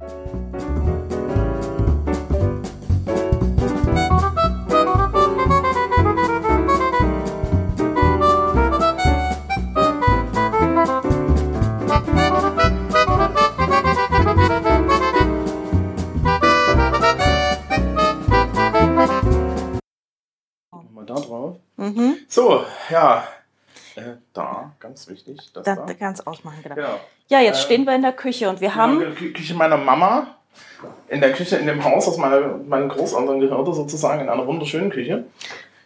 Mal da ganz wichtig. Das Da, da. ganz ausmachen, genau. Genau. Ja, jetzt Ähm, stehen wir in der Küche und wir haben. in der Kü- Küche meiner Mama. In der Küche, in dem Haus, das meine, meinen Großeltern gehörte, sozusagen, in einer wunderschönen Küche.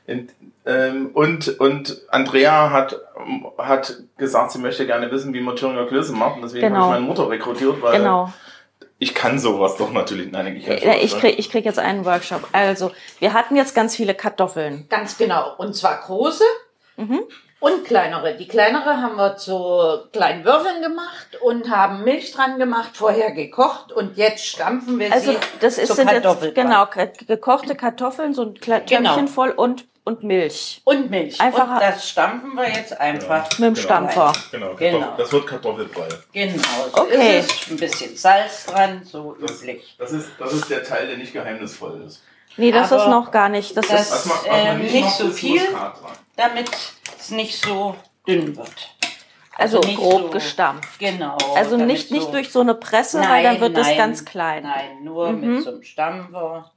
Und, ähm, und, und Andrea hat, hat gesagt, sie möchte gerne wissen, wie man Thüringer Klöße macht. Und deswegen Genau. habe ich meine Mutter rekrutiert, weil Genau. ich kann sowas doch natürlich. Nein, ich kann sowas, Ich ne? krieg, ich krieg jetzt einen Workshop. Also, wir hatten jetzt ganz viele Kartoffeln. Ganz genau. Und zwar große und kleinere. Die kleinere haben wir zu kleinen Würfeln gemacht und haben Milch dran gemacht, vorher gekocht und jetzt stampfen wir Also, sie das ist zu Kartoffelbrei. genau, ge- gekochte Kartoffeln, so ein Genau. Töpfchen voll und, und Milch. Und Milch. Einfach- und das stampfen wir jetzt einfach. Mit dem Genau. Stampfer. Genau, Genau. Das wird Kartoffelbrei. Genau. So Okay. ist es. Ein bisschen Salz dran, so Das, üblich. das, ist, das ist der Teil, der nicht geheimnisvoll ist. Nee, das Aber ist noch gar nicht. Das, das- ist. Was Ähm, man nicht, nicht macht, so viel. Damit es nicht so dünn wird. also nicht grob so- gestampft. Genau. Also nicht, nicht so- durch so eine Presse, weil Nein, dann wird es ganz klein. Nein, nur Mhm. mit so einem Stampfer.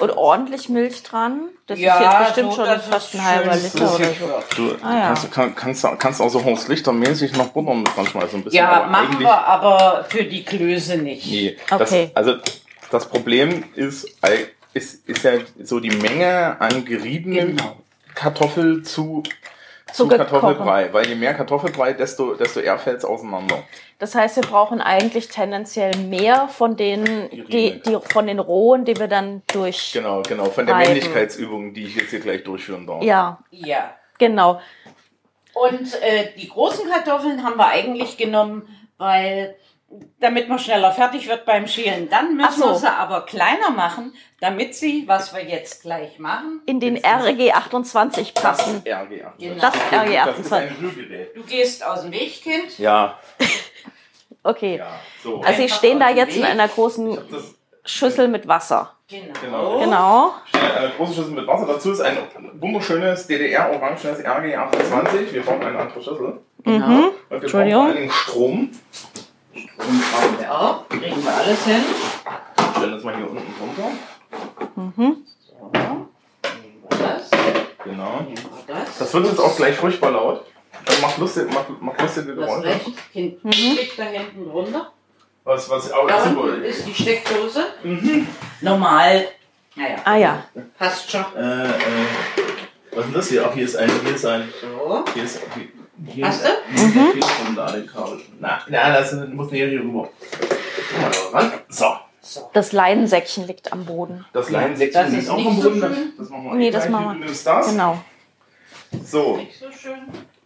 Und ordentlich Milch dran. Das ja, ist jetzt bestimmt so, schon fast ein halber Liter oder so. Du Ah, ja. kannst, kann, kannst, kannst auch so Horst Lichter-mäßig noch Butter mit dran schmeißen. Ein bisschen, Ja, aber machen wir aber für die Klöße nicht. Nee, Okay. das, also das Problem ist, ist, ist ja so die Menge an geriebenen Genau. Kartoffel zu, zu Zu gekochen. Kartoffelbrei. Weil je mehr Kartoffelbrei, desto, desto eher fällt es auseinander. Das heißt, wir brauchen eigentlich tendenziell mehr von den, die, die, von den rohen, die wir dann durch. Genau, genau. Von der. Männlichkeitsübung, die ich jetzt hier gleich durchführen darf. Ja, Ja. genau. Und äh, die großen Kartoffeln haben wir eigentlich genommen, weil damit man schneller fertig wird beim Schälen. Dann müssen so. wir sie aber kleiner machen, damit sie, was wir jetzt gleich machen, In den RG 28 passen. RG 28. Genau. Das Das RG ist 28. ein Rührgerät. du gehst aus dem Weg, Kind. Ja, Okay. ja. So. Also, Sie stehen da jetzt in Weg. einer ich großen das Schüssel mit Wasser. Genau. Genau. Genau. eine große Schüssel mit Wasser. Dazu ist ein wunderschönes DDR-orangenes RG 28. Wir brauchen eine andere Schüssel. genau. Mhm. Und wir brauchen Entschuldigung. allen Dingen Strom. Und brauchen wir auch. Kriegen wir alles hin. Stellen das mal hier unten drunter. Mhm. So. Nehmen wir das. Genau. Nehmen wir das. Das wird jetzt auch gleich furchtbar laut. Das macht lustige, macht, macht lustige Das Geräusche. recht hinten liegt da hinten drunter. Was, was, oh, Da super. unten ist die Steckdose. Normal. Naja, Ah ja. passt schon. Äh, äh, was ist denn das hier? Ach, hier ist ein, hier ist ein, So. hier ist, hier, hier Hast du? mhm. Kabel. Na, na, das muss hier rüber. So. So. Das Leinensäckchen liegt am Boden. Das Leinensäckchen das liegt ist auch am so Boden. Das, schön. das machen wir Nee, das machen wir. Das. Genau. So. Nicht so schön.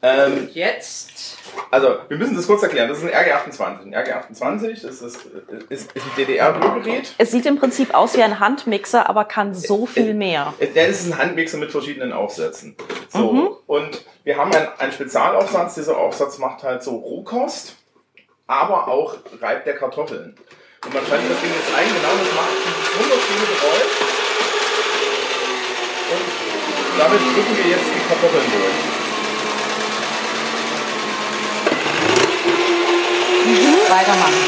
Ähm, Jetzt. Also, wir müssen das kurz erklären. Das ist ein RG28. Ein RG28 ist, ist, ist, ist ein DDR-Rührgerät. Es sieht im Prinzip aus wie ein Handmixer, aber kann so viel mehr. Der ist ein Handmixer mit verschiedenen Aufsätzen. So. Mhm. Und wir haben einen, einen Spezialaufsatz. Dieser Aufsatz macht halt so Rohkost, aber auch Reib der Kartoffeln. Und man schaltet das Ding jetzt ein, genau das macht dieses wunderschöne Geräusch. Und damit drücken wir jetzt die Kartoffeln durch. Weitermachen.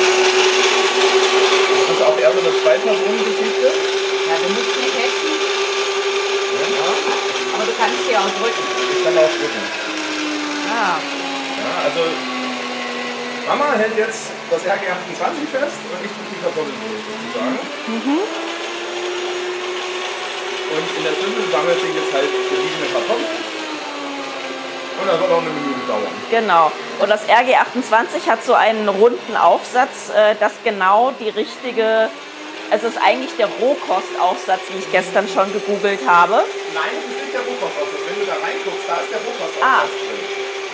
Das ist auch eher so eine Zwei-Personen-Geschichte. Ja, du musst nicht hetzen. Ja. Aber du kannst sie auch drücken. Ich kann auch drücken. Ah. Ja, also Mama hält jetzt das RG28 fest und ich drücke die Kartoffeln durch sozusagen. Und in der Schüssel sammelt sich jetzt halt geriebene Kartoffeln. Und das wird auch eine Minute dauern. Genau. Und das RG28 hat so einen runden Aufsatz, äh, das genau die richtige, also es ist eigentlich der Rohkostaufsatz, wie ich gestern schon gegoogelt habe. Nein, das ist nicht der Rohkostaufsatz. Wenn du da reinguckst, da ist der Rohkostaufsatz Ah. drin.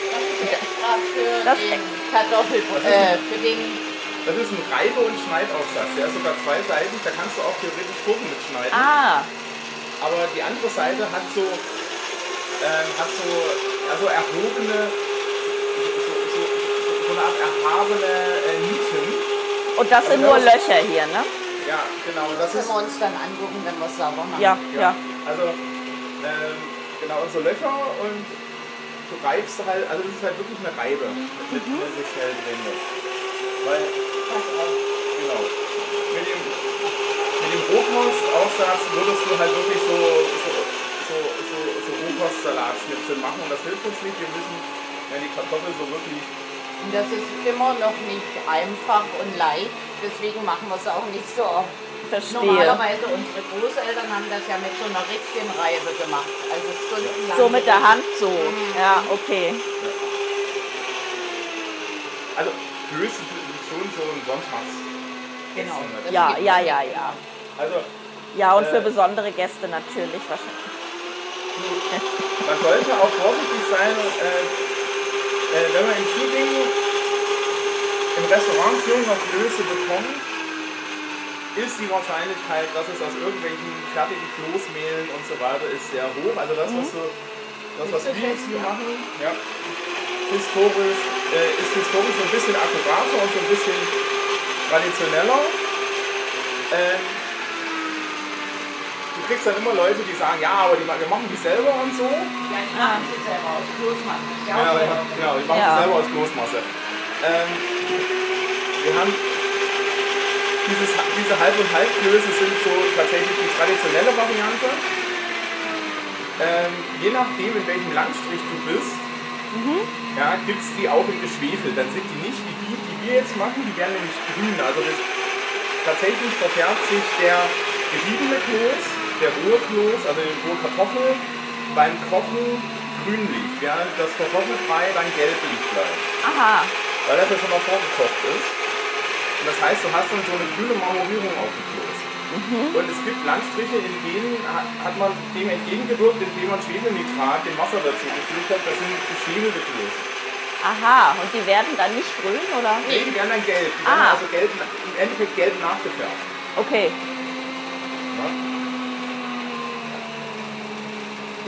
Das ist extra für Das- den Kartoffel, äh, für den Das ist ein Reibe- und Schneidaufsatz. Der ist sogar zweiseitig, da kannst du auch theoretisch Gurken mitschneiden. Ah, Aber die andere Seite hat so, ähm, hat so, also erhobene, so, so, so, so eine Art erhabene äh, Nieten. Und das sind Also nur das- Löcher hier, ne? Ja, genau. Das Das ist, können wir uns dann angucken, wenn wir es sauber machen. Ja, ja. Also, ähm, genau, so Löcher und du reibst halt, also das ist halt wirklich eine Reibe mit, Mhm. mit schnell drin. Weil, genau, mit dem, mit dem Rohkostaufsatz würdest du halt wirklich so, so, so, so, so Rohkostsalatschnitzel machen und das hilft uns nicht. Wir müssen, wenn die Kartoffel so wirklich Und das ist immer noch nicht einfach und leicht, deswegen machen wir es auch nicht so oft. Verstehe. Normalerweise unsere Großeltern haben das ja mit so einer richtigen Reibe gemacht. Also stundenlang. So mit der Hand so. Ja, okay. Also Klöße sind schon so ein Sonntags. Genau. Ja, ja, ja, ja. Also Ja, und für Äh. besondere Gäste natürlich wahrscheinlich. man sollte auch vorsichtig sein, äh, äh, wenn man in Tübingen im Restaurant Klöße bekommt, ist die Wahrscheinlichkeit, dass es aus irgendwelchen fertigen Kloßmehlen und so weiter ist, sehr hoch. Also das, was, so, das, was wir jetzt hier machen, ja, historisch, äh, ist historisch so ein bisschen akkurater und so ein bisschen traditioneller. Du kriegst dann immer Leute, die sagen, ja, aber die, wir machen die selber und so. Ja, ich mache sie selber aus Kloßmann. Ja, Ja, ich genau, ich mache Ja. das selber aus Kloßmasse. Ähm, wir haben dieses, diese Halb- und Halbklöße sind so tatsächlich die traditionelle Variante. Ähm, je nachdem, in welchem Landstrich du bist, ja, gibt es die auch in geschwefelt. Dann sind die nicht wie die, die wir jetzt machen, die werden nämlich grün. Also das, tatsächlich verfärbt sich der geriebene Kloß, der rohe Kloß, also die rohe Kartoffel, beim Kochen grünlich, während das Kartoffelbrei dann gelblich bleibt. Aha. Weil das ja schon mal vorgekocht ist. Und das heißt, du hast dann so eine grüne Marmorierung auf dem Kloß. Und es gibt Landstriche, in denen ha- hat man dem entgegengewirkt, indem man Schwefelnitrat, dem Wasser dazu gefügt hat. Das sind geschwefelte Klöße. Aha. Und die werden dann nicht grün, oder? Nee, die werden dann gelb. Die werden Ah. also gelb, im Endeffekt gelb nachgefärbt. Okay. Ja?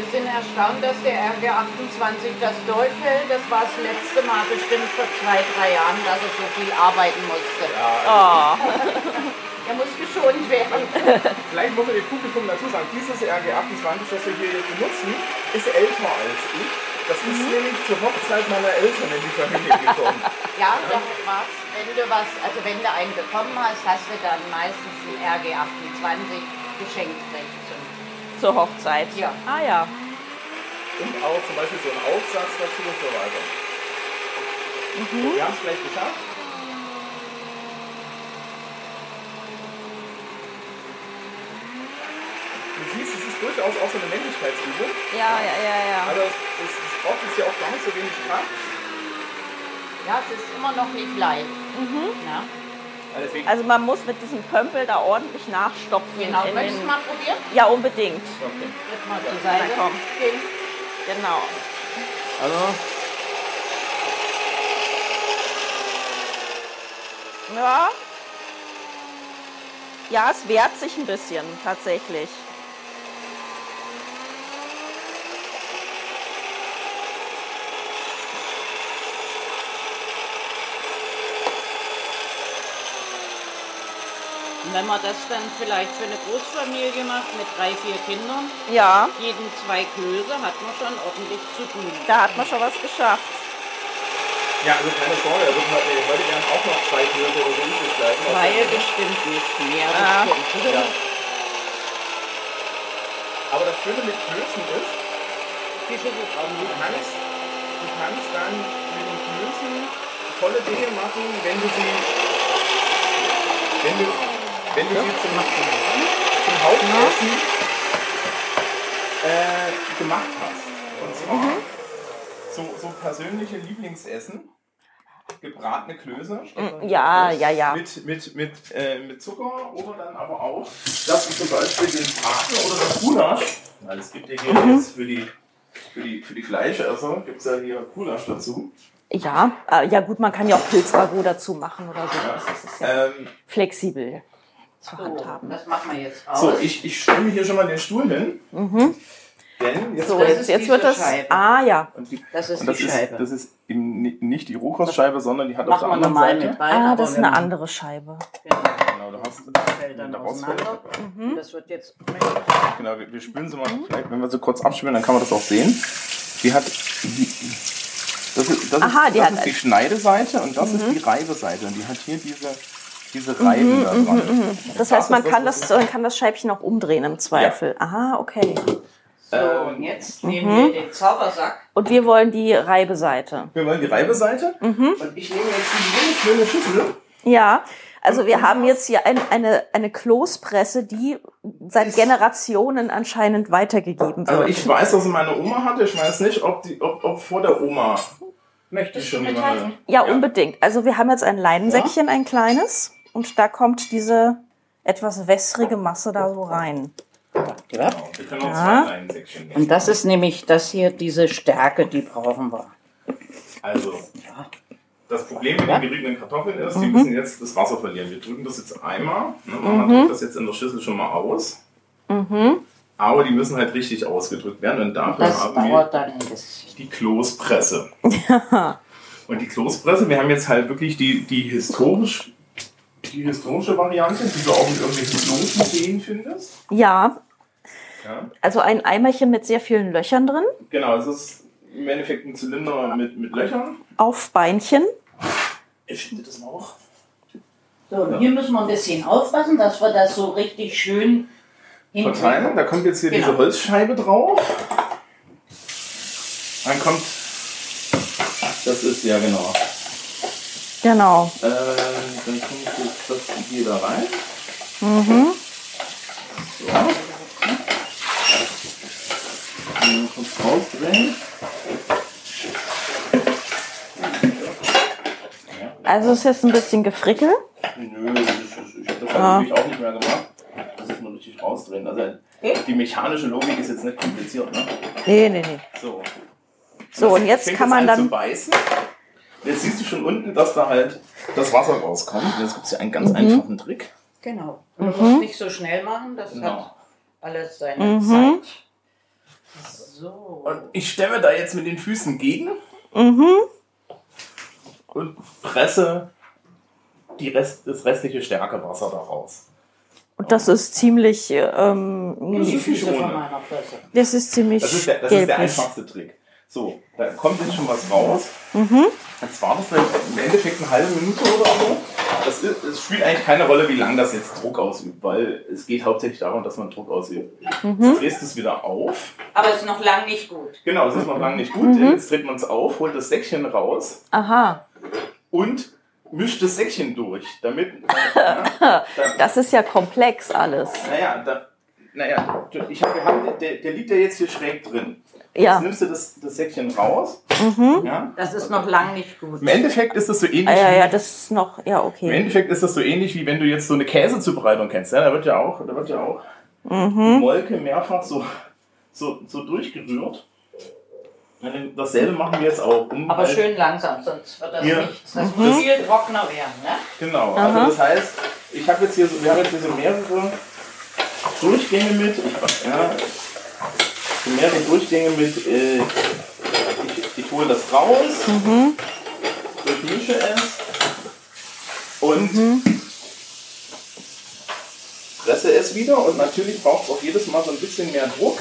Wir sind erstaunt, dass der RG28 das durchhält. Das war das letzte Mal bestimmt vor zwei, drei Jahren, dass er so viel arbeiten musste. Ja, Oh. Er muss geschont werden. Vielleicht muss man dem Publikum dazu sagen, dieses RG28, das wir hier jetzt benutzen, ist älter als ich. Das ist nämlich zur Hochzeit meiner Eltern in die Familie gekommen. Ja, doch was. Wenn du was, also wenn du einen bekommen hast, hast du dann meistens ein RG28 geschenkt gekriegt. Zur Hochzeit. Ja. Ah ja. Und auch zum Beispiel so einen Aufsatz dazu und so weiter. So, wir haben es gleich geschafft. Du siehst, es ist durchaus auch so eine Männlichkeitsübung. Ja, ja, ja, ja. Also es, es, es braucht jetzt ja auch gar nicht so wenig Kraft. Ja, es ist immer noch nicht leicht. Ja. Also man muss mit diesem Pömpel da ordentlich nachstopfen. Genau, in möchtest du mal probieren? ja, unbedingt. okay. Jetzt mal zur Na Seite. komm. gehen. Genau. Also, Ja. Ja, es wehrt sich ein bisschen, tatsächlich. Und wenn man das dann vielleicht für eine Großfamilie macht mit drei, vier Kindern, Ja, jeden zwei Klöße, hat man schon ordentlich zu tun. da hat man schon was geschafft. ja, also keine Sorge, da wird heute, heute werden auch noch zwei Knöpfe oder so übrig bleiben. Weil bestimmt nicht mehr. Bestimmt. Ja. Aber das Schöne mit Klößen ist, Die Schüssel brauchen du wir. kannst, du kannst dann mit den Klößen tolle Dinge machen, wenn du sie, wenn du, wenn du sie zum, zum Hauptessen äh, gemacht hast. Und zwar so, so persönliche Lieblingsessen. Gebratene Klöße. Ja, ja, ja. Mit, mit, mit, äh, mit Zucker oder dann aber auch, dass du zum Beispiel den Braten oder das Gulasch, weil es gibt ja hier Mhm. jetzt für die, für die, für die Fleischesser, gibt es ja hier Gulasch dazu. Ja, äh, ja gut, man kann ja auch Pilzragout dazu machen oder so. Das ist ja Ähm, flexibel zu So, handhaben. das machen wir jetzt aus. so, ich, ich stelle mir hier schon mal den Stuhl hin. Denn jetzt So, Das jetzt, ist jetzt wird das. Scheibe. Ah ja. und die, Das ist und das die ist, Scheibe. das ist eben ni- nicht die Rohkostscheibe, sondern die hat auf der anderen Seite. mit rein. Ah, das ist eine andere Scheibe. Genau, Genau, da hast du fällt dann da rausfällt. auseinander. Mhm. Das wird jetzt. Genau, wir, wir spülen sie mal. Vielleicht, wenn wir sie kurz abspülen, dann kann man das auch sehen. Die hat. Die, das ist, das Aha, ist, die das hat ist die Schneideseite und das ist die Reibeseite. Und die hat hier diese, diese Reiben da dran. Das heißt, man kann das, man kann das Scheibchen auch umdrehen im Zweifel. Aha, okay. So, Ähm, und jetzt nehmen wir den Zaubersack. Und wir wollen die Reibeseite. Wir wollen die Reibeseite. Mhm. Und ich nehme jetzt die schöne Schüssel. Ja, also wir haben jetzt hier ein, eine, eine Kloßpresse, die seit Ist- Generationen anscheinend weitergegeben Also wird. ich weiß, dass sie meine Oma hatte. Ich weiß nicht, ob, die, ob, ob vor der Oma Möchtest du schon mithalten? jemand. ja, unbedingt. Also wir haben jetzt ein Leinensäckchen, ein kleines, und da kommt diese etwas wässrige Masse da so rein. Ja. Genau, wir können auch Ja. Und das ist nämlich das hier, diese Stärke, die brauchen wir. Also, das Problem mit den geriebenen Kartoffeln ist, Mhm. die müssen jetzt das Wasser verlieren. Wir drücken das jetzt einmal. Ne? Man drückt das jetzt in der Schüssel schon mal aus. Mhm. Aber die müssen halt richtig ausgedrückt werden. Und dafür Das haben wir die Kloßpresse. Und die Kloßpresse, wir haben jetzt halt wirklich die, die, historisch, die historische Variante, die du auch in irgendwelchen Kloßmuseen findest. Ja, Ja. also ein Eimerchen mit sehr vielen Löchern drin, Genau, es ist im Endeffekt ein Zylinder mit, mit Löchern. auf Beinchen. Ich finde das mal auch. So, und hier müssen wir ein bisschen aufpassen, dass wir das so richtig schön verteilen. Da kommt jetzt hier Genau. diese Holzscheibe drauf. Dann kommt. Das ist ja genau. Genau. Äh, dann kommt jetzt das hier da rein. Mhm. So. Dann kurz rausdrehen. Also es ist jetzt ein bisschen gefrickelt. Nö, das ist, ich habe das Ah. halt natürlich auch nicht mehr gemacht. Das ist nur richtig rausdrehen. Also die mechanische Logik ist jetzt nicht kompliziert, ne? Nee, nee, nee. So. So, und jetzt fängt kann es man an zu dann. beißen. Jetzt siehst du schon unten, dass da halt das Wasser rauskommt. Und jetzt gibt es hier einen Mhm. ganz einfachen Trick. Genau. Du musst nicht so schnell machen, das Genau. hat alles seine Mhm. Zeit. So. Und ich stemme da jetzt mit den Füßen gegen Mhm. und presse die Rest, das restliche Stärkewasser da raus. Und das ist ziemlich, ähm, Die Füße ohne. von meiner Fresse. das ist ziemlich Das ist der, das ist der gelblich. einfachste Trick. So, da kommt jetzt schon was raus. Mhm. Jetzt war das vielleicht im Endeffekt eine halbe Minute oder so. Das ist, es spielt eigentlich keine Rolle, wie lange das jetzt Druck ausübt, weil es geht hauptsächlich darum, dass man Druck ausübt. Mhm. Jetzt drehst du es wieder auf. Aber es ist noch lang nicht gut. Genau, es ist noch lange nicht gut. Mhm. Jetzt dreht man es auf, holt das Säckchen raus Aha, und mischt das Säckchen durch, damit. ja, das ist ja komplex alles. naja, da, naja, ich hab, wir haben, der, der liegt ja jetzt hier schräg drin. Ja. Jetzt nimmst du das, das Säckchen raus. Ja. Das ist noch lang nicht gut. Im Endeffekt ist das so ähnlich. Ah, ja, wie- ja, das ist noch, ja, Im okay. Endeffekt ist das so ähnlich wie wenn du jetzt so eine Käsezubereitung kennst. Ja, da wird ja auch, da wird ja auch Mhm. die Molke mehrfach so, so, so durchgerührt. Dasselbe machen wir jetzt auch. Um Aber halt- schön langsam, sonst wird das Hier. nichts. Das muss viel trockener werden, ne? Genau. Aha. Also das heißt, ich habe jetzt hier so, wir haben jetzt hier so mehrere Durchgänge mit. Ich, ja, mehrere Durchgänge mit. Äh, ich, ich hole das raus, durchmische es und presse es wieder. Und natürlich braucht es auch jedes Mal so ein bisschen mehr Druck.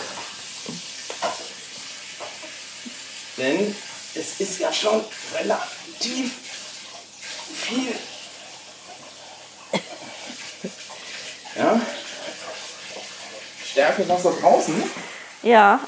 Denn es ist ja schon relativ viel. Ja. Stärke Wasser draußen. Ja,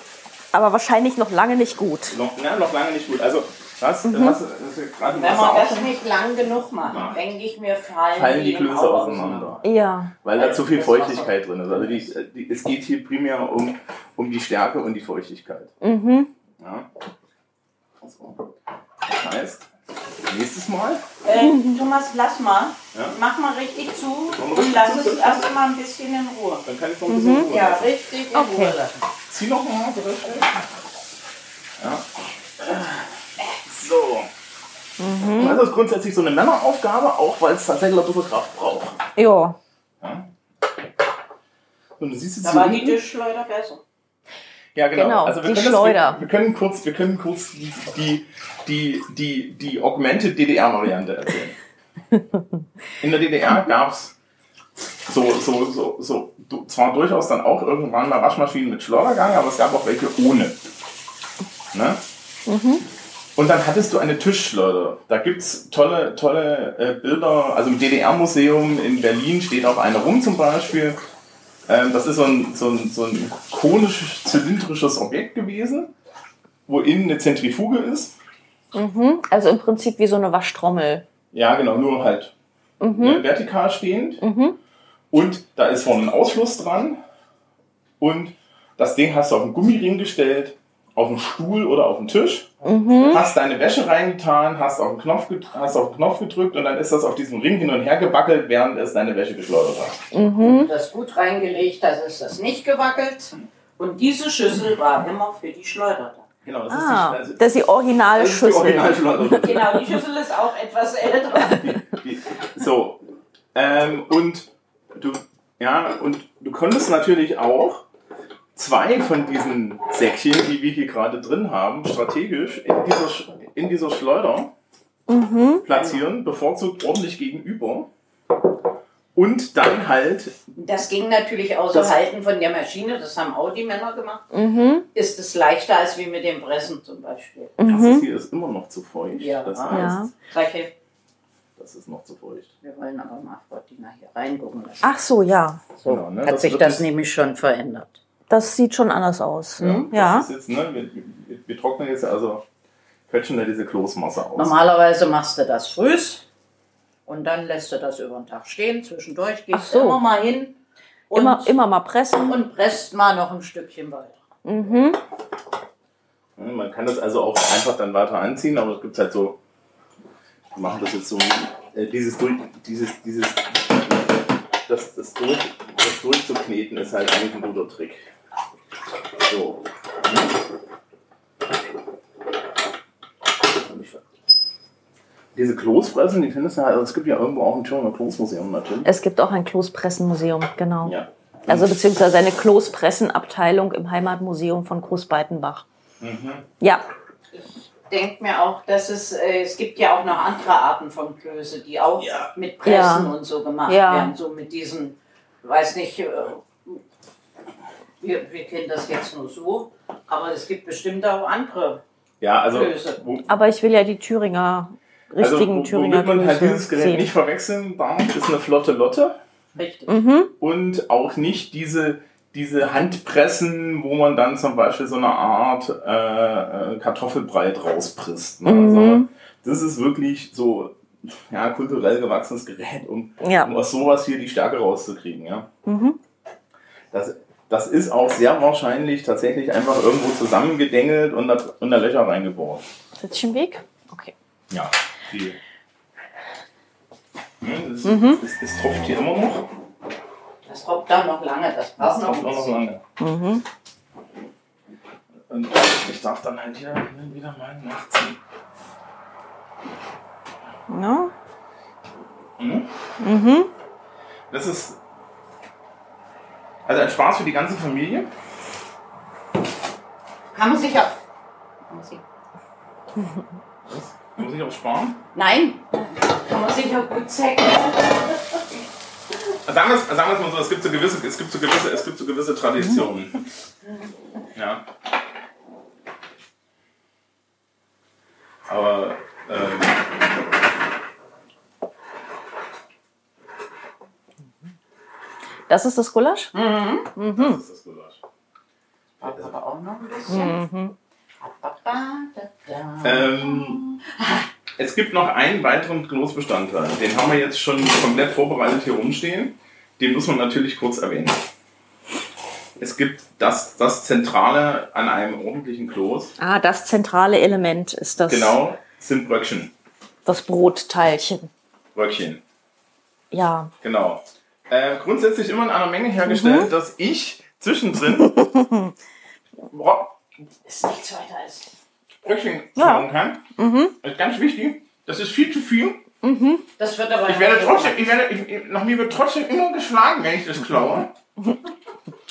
aber wahrscheinlich noch lange nicht gut. Noch, na, noch lange nicht gut. Also, was, Mhm. was, das ist gerade Wenn Wasser man das nicht lang genug macht, Ja. denke ich mir, fallen, fallen die Klöße auseinander. Ja, Weil da zu viel Das. Feuchtigkeit drin ist. Also die, die, es geht hier primär um, um die Stärke und die Feuchtigkeit. mhm. Ja. Das heißt, nächstes Mal Äh, Thomas, lass mal. Ja. Mach mal richtig zu und lass es erst mal ein bisschen in Ruhe. dann kann ich noch ein bisschen Ruhe Ja, lassen. richtig in Okay. Ruhe lassen. Zieh noch mal, bitte. Ja. So. Mhm. Das ist grundsätzlich so eine Männeraufgabe, auch weil es tatsächlich ein bisschen Kraft braucht. Ja. Ja. Und du siehst jetzt Da war die unten, Tischleiter besser. Ja, genau. Genau, also wir die können Schleuder. Das, wir, wir können kurz, wir können kurz die, die, die, die Augmented DDR-Variante erzählen. In der DDR gab's so, so, so, so, du- zwar durchaus dann auch irgendwann mal Waschmaschinen mit Schleudergang, aber es gab auch welche ohne. Ne? Und dann hattest du eine Tischschleuder. Da gibt's tolle, tolle äh, Bilder. Also im DDR-Museum in Berlin steht auch eine rum zum Beispiel. Ähm, das ist so ein, so ein, so ein konisch zylindrisches Objekt gewesen, wo innen eine Zentrifuge ist. Mhm. Also im Prinzip wie so eine Waschtrommel. Ja, genau, nur halt ne, vertikal stehend. Und da ist vorne ein Ausfluss dran. Und das Ding hast du auf einen Gummiring gestellt, auf einen Stuhl oder auf den Tisch. Hast deine Wäsche reingetan, hast auf, den Knopf, hast auf den Knopf gedrückt und dann ist das auf diesem Ring hin und her gewackelt, während es deine Wäsche geschleudert hat. Das gut reingelegt, dass es das nicht gewackelt. Und diese Schüssel war immer für die Schleuder da. Genau, das Ah, ist die, das ist die das ist die Originalschüssel. Originalschleuder. Genau, die Schüssel ist auch etwas älter. So. Ähm, und du, ja, und du konntest natürlich auch zwei von diesen Säckchen, die wir hier gerade drin haben, strategisch in dieser, in dieser Schleuder platzieren, bevorzugt ordentlich gegenüber. Und dann halt, Das ging natürlich außer Halten von der Maschine, das haben auch die Männer gemacht. Mhm. Ist es leichter als wie mit dem Pressen zum Beispiel. das hier ist immer noch zu feucht. Ja. Das Ja. heißt, Solche, das ist noch zu feucht. wir wollen aber mal Frau Dina hier reingucken lassen. Ach so, ja. so, genau, ne? hat Das sich das nämlich schon verändert. Das sieht schon anders aus. Ja. Ja. Das ist jetzt, ne, wir, wir, wir trocknen jetzt also, quetschen da diese Kloßmasse aus. Normalerweise machst du das frühs und dann lässt du das über den Tag stehen. Zwischendurch gehst so. du immer mal hin und, Immer, immer mal pressen. und presst mal noch ein Stückchen weiter. Mhm. Ja, Man kann das also auch einfach dann weiter anziehen, aber es gibt halt so, machen das jetzt so, äh, dieses durch, dieses, dieses, das, das, durch, das durchzukneten ist halt eigentlich ein guter Trick. So. Diese Kloßfressen, die findest du halt, also es gibt ja irgendwo auch ein Thüringer Kloßmuseum natürlich. Es gibt auch ein Kloßpressenmuseum, genau. Ja. Also beziehungsweise eine Kloßpressenabteilung im Heimatmuseum von Großbeitenbach. Ja, Denkt mir auch, dass es, äh, es gibt ja auch noch andere Arten von Klöße, die auch Ja. mit Pressen Ja. und so gemacht Ja. werden. So mit diesen, weiß nicht, äh, wir, wir kennen das jetzt nur so, aber es gibt bestimmt auch andere. Ja, also, Klöße. wo, aber ich will ja die Thüringer, richtigen also, wo- Thüringer womit man halt Klöße dieses Gerät sehen. nicht verwechseln darf, ist eine flotte Lotte. Richtig. Mhm. und auch nicht diese, diese Handpressen, wo man dann zum Beispiel so eine Art äh, äh, Kartoffelbrei draus presst. Ne? Mhm. Also, das ist wirklich so ja, kulturell gewachsenes Gerät, um, Ja. um aus sowas hier die Stärke rauszukriegen. Ja? Mhm. Das, das ist auch sehr wahrscheinlich tatsächlich einfach irgendwo zusammengedengelt und da, und da Löcher reingebaut. Sitze ich im Weg? Okay. Ja. Ja, das, Mhm. das, das tropft hier immer noch. Das braucht dann noch lange, das Das braucht noch tropft auch noch lange. Mhm. Und ich darf dann halt hier wieder mal nachziehen. Ja. Mhm. Mhm. Das ist also ein Spaß für die ganze Familie. Kann man sich auch. Kann man sich, Muss ich auch sparen. nein, kann man sich auch gut zecken. Sagen wir es sagen wir es mal so, es gibt so gewisse, es gibt so gewisse, es gibt so gewisse Traditionen. Ja. Aber ähm, Das ist das Gulasch? das ist das Gulasch. Aber auch noch ein bisschen. Mhm. Ähm, es gibt noch einen weiteren Kloßbestandteil. Den haben wir jetzt schon komplett vorbereitet hier rumstehen. Den muss man natürlich kurz erwähnen. Es gibt das, das Zentrale an einem ordentlichen Kloß. Ah, das zentrale Element ist das, Genau, sind Bröckchen. das Brotteilchen. Bröckchen, Ja. genau. Äh, grundsätzlich immer in einer Menge hergestellt, dass ich zwischendrin Ist nichts weiter als. Bröckchen Ja. kann. Das ist ganz wichtig. Das ist viel zu viel. Das wird aber. Ich werde trotzdem, ich werde, ich, nach mir wird trotzdem immer geschlagen, wenn ich das klaue.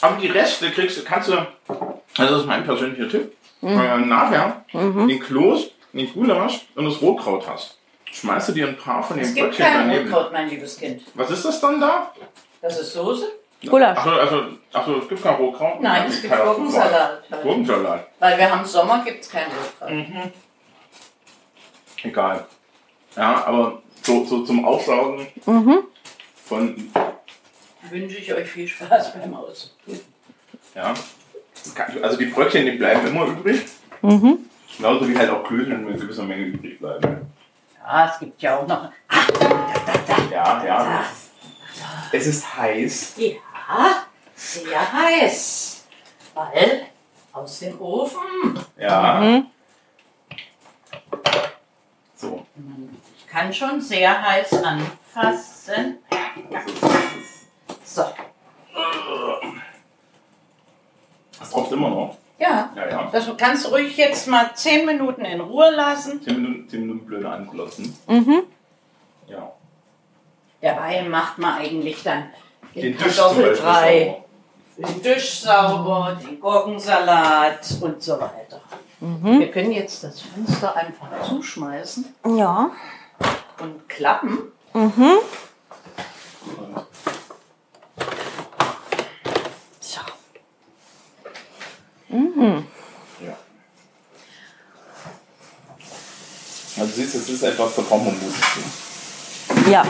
Aber die Reste kriegst du, kannst du, Also das ist mein persönlicher Tipp. Du nachher den Kloß, den Gulasch und das Rotkraut hast, schmeißt du dir ein paar von den Es gibt Brötchen kein daneben. Rotkraut, mein liebes Kind. Was ist das dann da? Das ist Soße? Gulasch. Achso, also, achso, es gibt kein Rotkraut? Nein, es gibt Gurkensalat. Gurkensalat. Weil wir haben Sommer, gibt es kein Rotkraut. Mhm. Egal. Ja, aber so, so zum Aufsaugen von, Wünsche ich euch viel Spaß beim Aus. ja. Also die Brötchen, die bleiben immer übrig. Genauso wie halt auch Klöße in gewisser Menge übrig bleiben. Ja, es gibt ja auch noch. Ja, ja. Es ist heiß. Ja, sehr heiß. Weil aus dem Ofen. Ja. So. Ich kann schon sehr heiß anfassen. So. Das tropft immer noch. Ja. Ja, ja. Das kannst du ruhig jetzt mal 10 Minuten in Ruhe lassen. 10 Minuten, 10 Minuten blöde angelassen. Mhm. Ja. Dabei macht man eigentlich dann den, Den Tisch zum Beispiel Kartoffelbrei, sauber. den Tisch sauber, den Gurkensalat und so weiter. Wir können jetzt das Fenster einfach zuschmeißen Ja. und klappen. So. Ja. Also du siehst, es ist etwas, man Musik zu. Ja.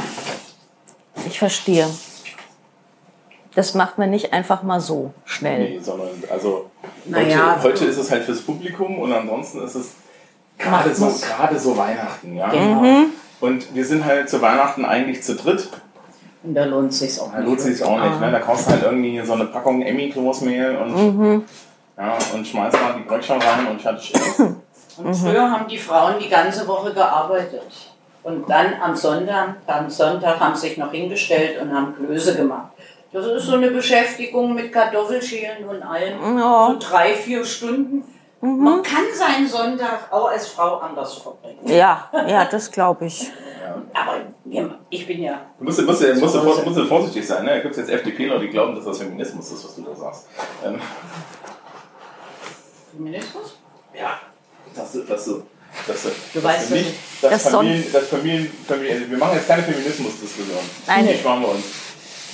Ich verstehe. Das macht man nicht einfach mal so schnell. Nee, sondern also Naja, heute, heute ist es halt fürs Publikum und ansonsten ist es gerade so, gerade so Weihnachten, ja. Genau. Und wir sind halt zu Weihnachten eigentlich zu dritt. Und da lohnt sich auch Da nicht. lohnt sich auch nicht, ne? Da kaufst du halt irgendwie so eine Packung Emmy-Kloßmehl und, ja, und schmeißt mal die Brötchen rein und fertig ist. Und früher haben die Frauen die ganze Woche gearbeitet. Und dann am Sonntag, am Sonntag haben sie sich noch hingestellt und haben Klöße gemacht. Das ist so eine Beschäftigung mit Kartoffelschälen und allem. Ja. So drei, vier Stunden. Man kann seinen Sonntag auch als Frau anders verbringen. Ja, ja, das glaube ich. Aber ich bin ja. Du musst, musst, musst, musst, musst, musst vorsichtig sein, ne? Da gibt es jetzt FDPler, die glauben, dass das Feminismus ist, was du da sagst. Ähm, Feminismus? ja, dass du, dass du, dass du, Du dass weißt, du nicht, ich- dass, Das Familien, dass Familien, Familien, also wir machen jetzt keine Feminismusdiskussion. Nein. Die sparen wir uns.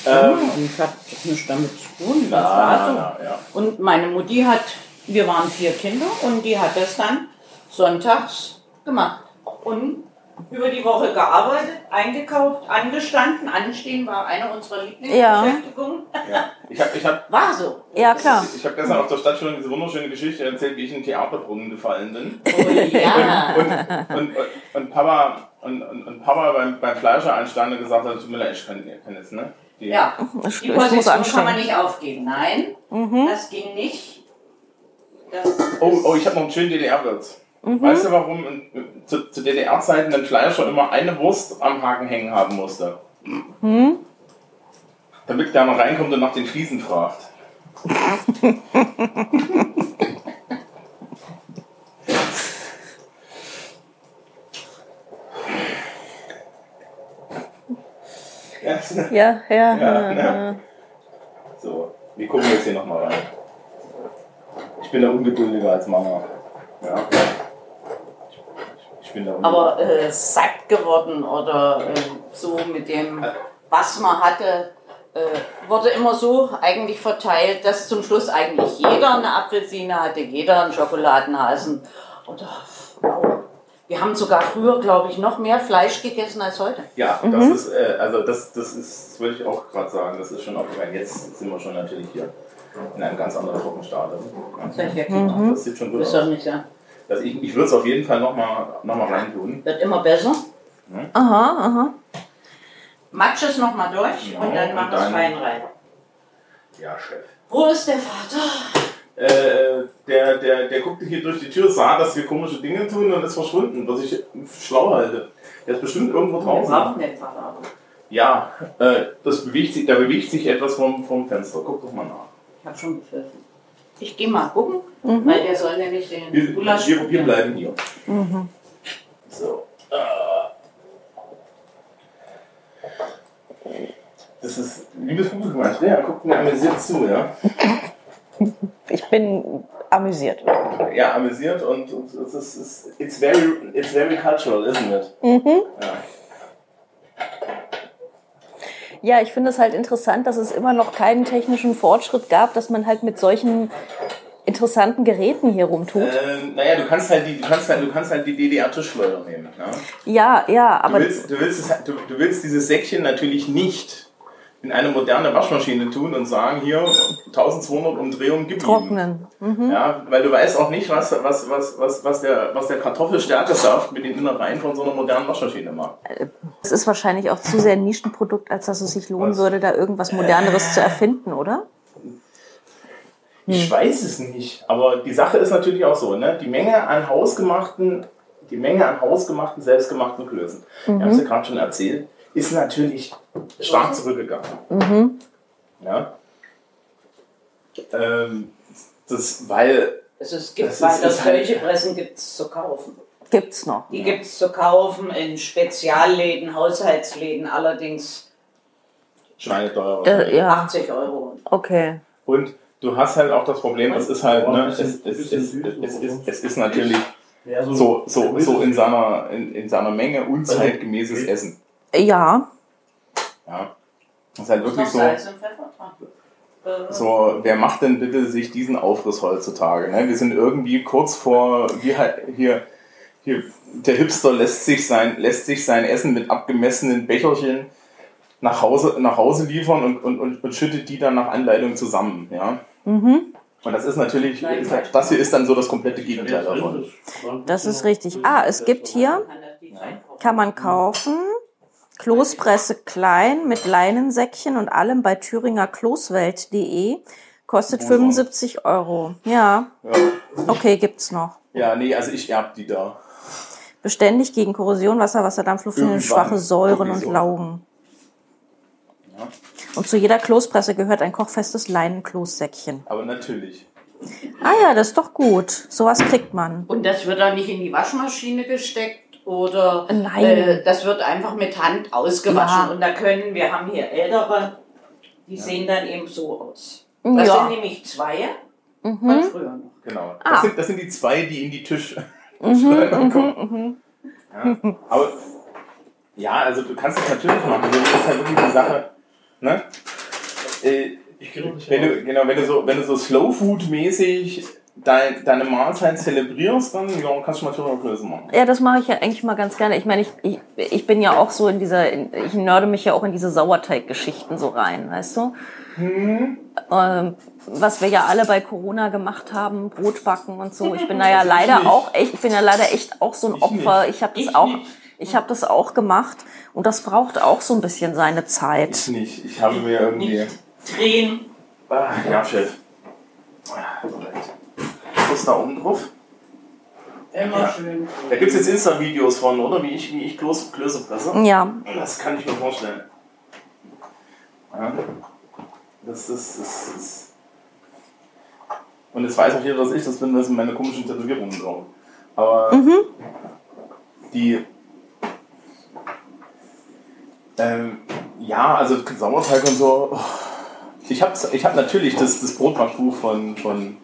Ähm, Ich habe nichts damit zu tun. na, Das war so. na, ja. Und meine Mutti hat, wir waren vier Kinder und die hat das dann sonntags gemacht. Und über die Woche gearbeitet, eingekauft, angestanden. Anstehen war eine unserer Lieblingsbeschäftigungen. ja. Ich habe ich hab, War so. Ja, klar. ich hab gestern auf der Stadtführung diese wunderschöne Geschichte erzählt, wie ich in den Theaterbrunnen gefallen bin. Oh ja. Und, und, und, und Papa, und, und, und Papa beim, beim Fleischer anstand und gesagt hat, tut mir leid, ich kann, ich kann jetzt, ne? Die, ja. Das, Die Position kann man nicht aufgeben. Nein, das ging nicht. Das Oh, oh, ich habe noch einen schönen DDR-Wirt. Weißt du, warum in- zu, zu DDR-Zeiten ein Fleischer immer eine Wurst am Haken hängen haben musste? Damit keiner reinkommt und nach den Fliesen fragt. Ja, Ja, ja. Ja, ja, ne? So, wir gucken jetzt hier nochmal rein. Ich bin da ungeduldiger als Mama. Ja. Ich bin da aber äh, satt geworden oder äh, so mit dem, was man hatte, äh, wurde immer so eigentlich verteilt, dass zum Schluss eigentlich jeder eine Apfelsine hatte, jeder einen Schokoladenhasen. Oder wow. Wir haben sogar früher, glaube ich, noch mehr Fleisch gegessen als heute. Ja, das ist, äh, also das, das ist, das würde ich auch gerade sagen, das ist schon aufgefallen. Jetzt sind wir schon natürlich hier in einem ganz anderen Trockenstadium. Solche Ja. Kinder. Das sieht schon gut Ist doch aus. nicht ja. Also ich ich würde es auf jeden Fall nochmal noch mal reintun. Wird immer besser. Aha, aha. Matsch es nochmal durch Ja, und dann mach es fein rein. Ja, Chef. Wo ist der Vater? Äh, der, der, der guckte hier durch die Tür, sah, dass wir komische Dinge tun und ist verschwunden, was ich schlau halte. Der ist bestimmt irgendwo Wir draußen. Ja, äh, das bewegt sich, da bewegt sich etwas vom, vom Fenster. Guck doch mal nach. Ich habe schon gepfiffen. Ich gehe mal gucken, weil der soll nämlich den Wir, Gulasch wir, wir bleiben hier. So. Äh. Das ist, liebes Publikum, Andrea, guckt mir amüsiert zu, ja? Ich bin amüsiert. Ja, amüsiert und, und es ist, it's very it's very cultural, isn't it? Mhm. Ja. Ja, ich finde es halt interessant, dass es immer noch keinen technischen Fortschritt gab, dass man halt mit solchen interessanten Geräten hier rumtut. Ähm, naja, du kannst halt die, du kannst halt, du kannst halt die DDR-Tischschleuder nehmen. Ja? Ja, ja, aber Du willst, du, willst es, du, du willst dieses Säckchen natürlich nicht in eine moderne Waschmaschine tun und sagen, hier 1200 Umdrehungen gib ihm. trocknen. Mhm. Ja, weil du weißt auch nicht, was, was, was, was, was der, was der Kartoffelstärkesaft mit den Innereien von so einer modernen Waschmaschine macht. Es ist wahrscheinlich auch zu sehr ein Nischenprodukt, als dass es sich lohnen Was? würde, da irgendwas Moderneres zu erfinden, oder? Ich weiß es nicht, aber die Sache ist natürlich auch so, ne? Die Menge an hausgemachten, die Menge an hausgemachten, selbstgemachten Klößen, ich habe es ja gerade schon erzählt, ist natürlich stark zurückgegangen. Ja. Ähm, das, weil Also es gibt Das weiter ist halt- solche Pressen gibt's zu kaufen. Gibt's noch. Die gibt's zu kaufen in Spezialläden, Haushaltsläden, allerdings Schweineteuer. Äh, ja, 80 Euro. okay. Und du hast halt auch das Problem, es ist halt, ne, es, es, es, es, es, ist, es natürlich Ja, so, so, so in, seiner, in, in seiner Menge unzeitgemäßes Essen. Ja, Ja. Das ist halt wirklich so. Äh, so, wer macht denn bitte sich diesen Aufriss heutzutage? Ne? Wir sind irgendwie kurz vor, wie halt hier, hier, der Hipster lässt sich sein, lässt sich sein Essen mit abgemessenen Becherchen nach Hause, nach Hause liefern und, und, und, und schüttet die dann nach Anleitung zusammen. Ja? mhm. Und das ist natürlich, halt- das hier ist dann so das komplette Gegenteil davon. das ist richtig. Ah, es gibt hier, kann man kaufen, Kloßpresse klein mit Leinensäckchen und allem bei thüringerkloßwelt.de. Kostet 75 Euro. Ja, Ja. okay, gibt's noch. ja, nee, also ich erb die da. Beständig gegen Korrosion, Wasser, Wasserdampf, Luftlinie, schwache Säuren und Sowieso. Laugen. Ja. Und zu jeder Kloßpresse gehört ein kochfestes Leinenkloßsäckchen. Aber natürlich. Ah ja, das ist doch gut. Sowas kriegt man. Und das wird dann nicht in die Waschmaschine gesteckt oder Nein. Äh, das wird einfach mit Hand ausgewaschen. Ja. Und da können, wir haben hier ältere, die sehen dann eben so aus. Das Ja. sind nämlich zwei von Mhm. früher noch. Genau. Ah. Das, sind, das sind die zwei, die in die Tisch. Mhm, kommen. Ja, aber ja, also du kannst es natürlich machen. Das ist halt wirklich die Sache. Ne? Äh, wenn du, genau, wenn du so, wenn du so Slow Food mäßig dein, deine Mahlzeit zelebrierst, dann ja, kannst du auch Klöße machen. Ja, das mache ich ja eigentlich mal ganz gerne. Ich meine, ich, ich, ich bin ja auch so in dieser, ich nörde mich ja auch in diese Sauerteig-Geschichten so rein, weißt du? Ähm, was wir ja alle bei Corona gemacht haben, Brot backen und so. Ich bin da ja Ich leider nicht. auch echt, ich bin ja leider echt auch so ein Ich Opfer. nicht. Ich habe das Ich auch, nicht. ich habe das auch gemacht und das braucht auch so ein bisschen seine Ich Zeit. nicht. Ich habe mir irgendwie. Nicht drehen. Ah, ja, Chef. Ah, Moment. Was ist da oben drauf? Immer Ja. schön. Da gibt es jetzt Insta-Videos von, oder? Wie ich, wie ich Klöße, Klöße presse. Ja, Das kann ich mir vorstellen. Ja. Das ist, das ist. Und jetzt weiß auch jeder, dass ich das bin, das sind meine komischen Tätowierungen drauf. Aber die. Ähm, ja, also Sauerteig und so. oh. Ich habe ich hab natürlich das, das Brotbackbuch von, von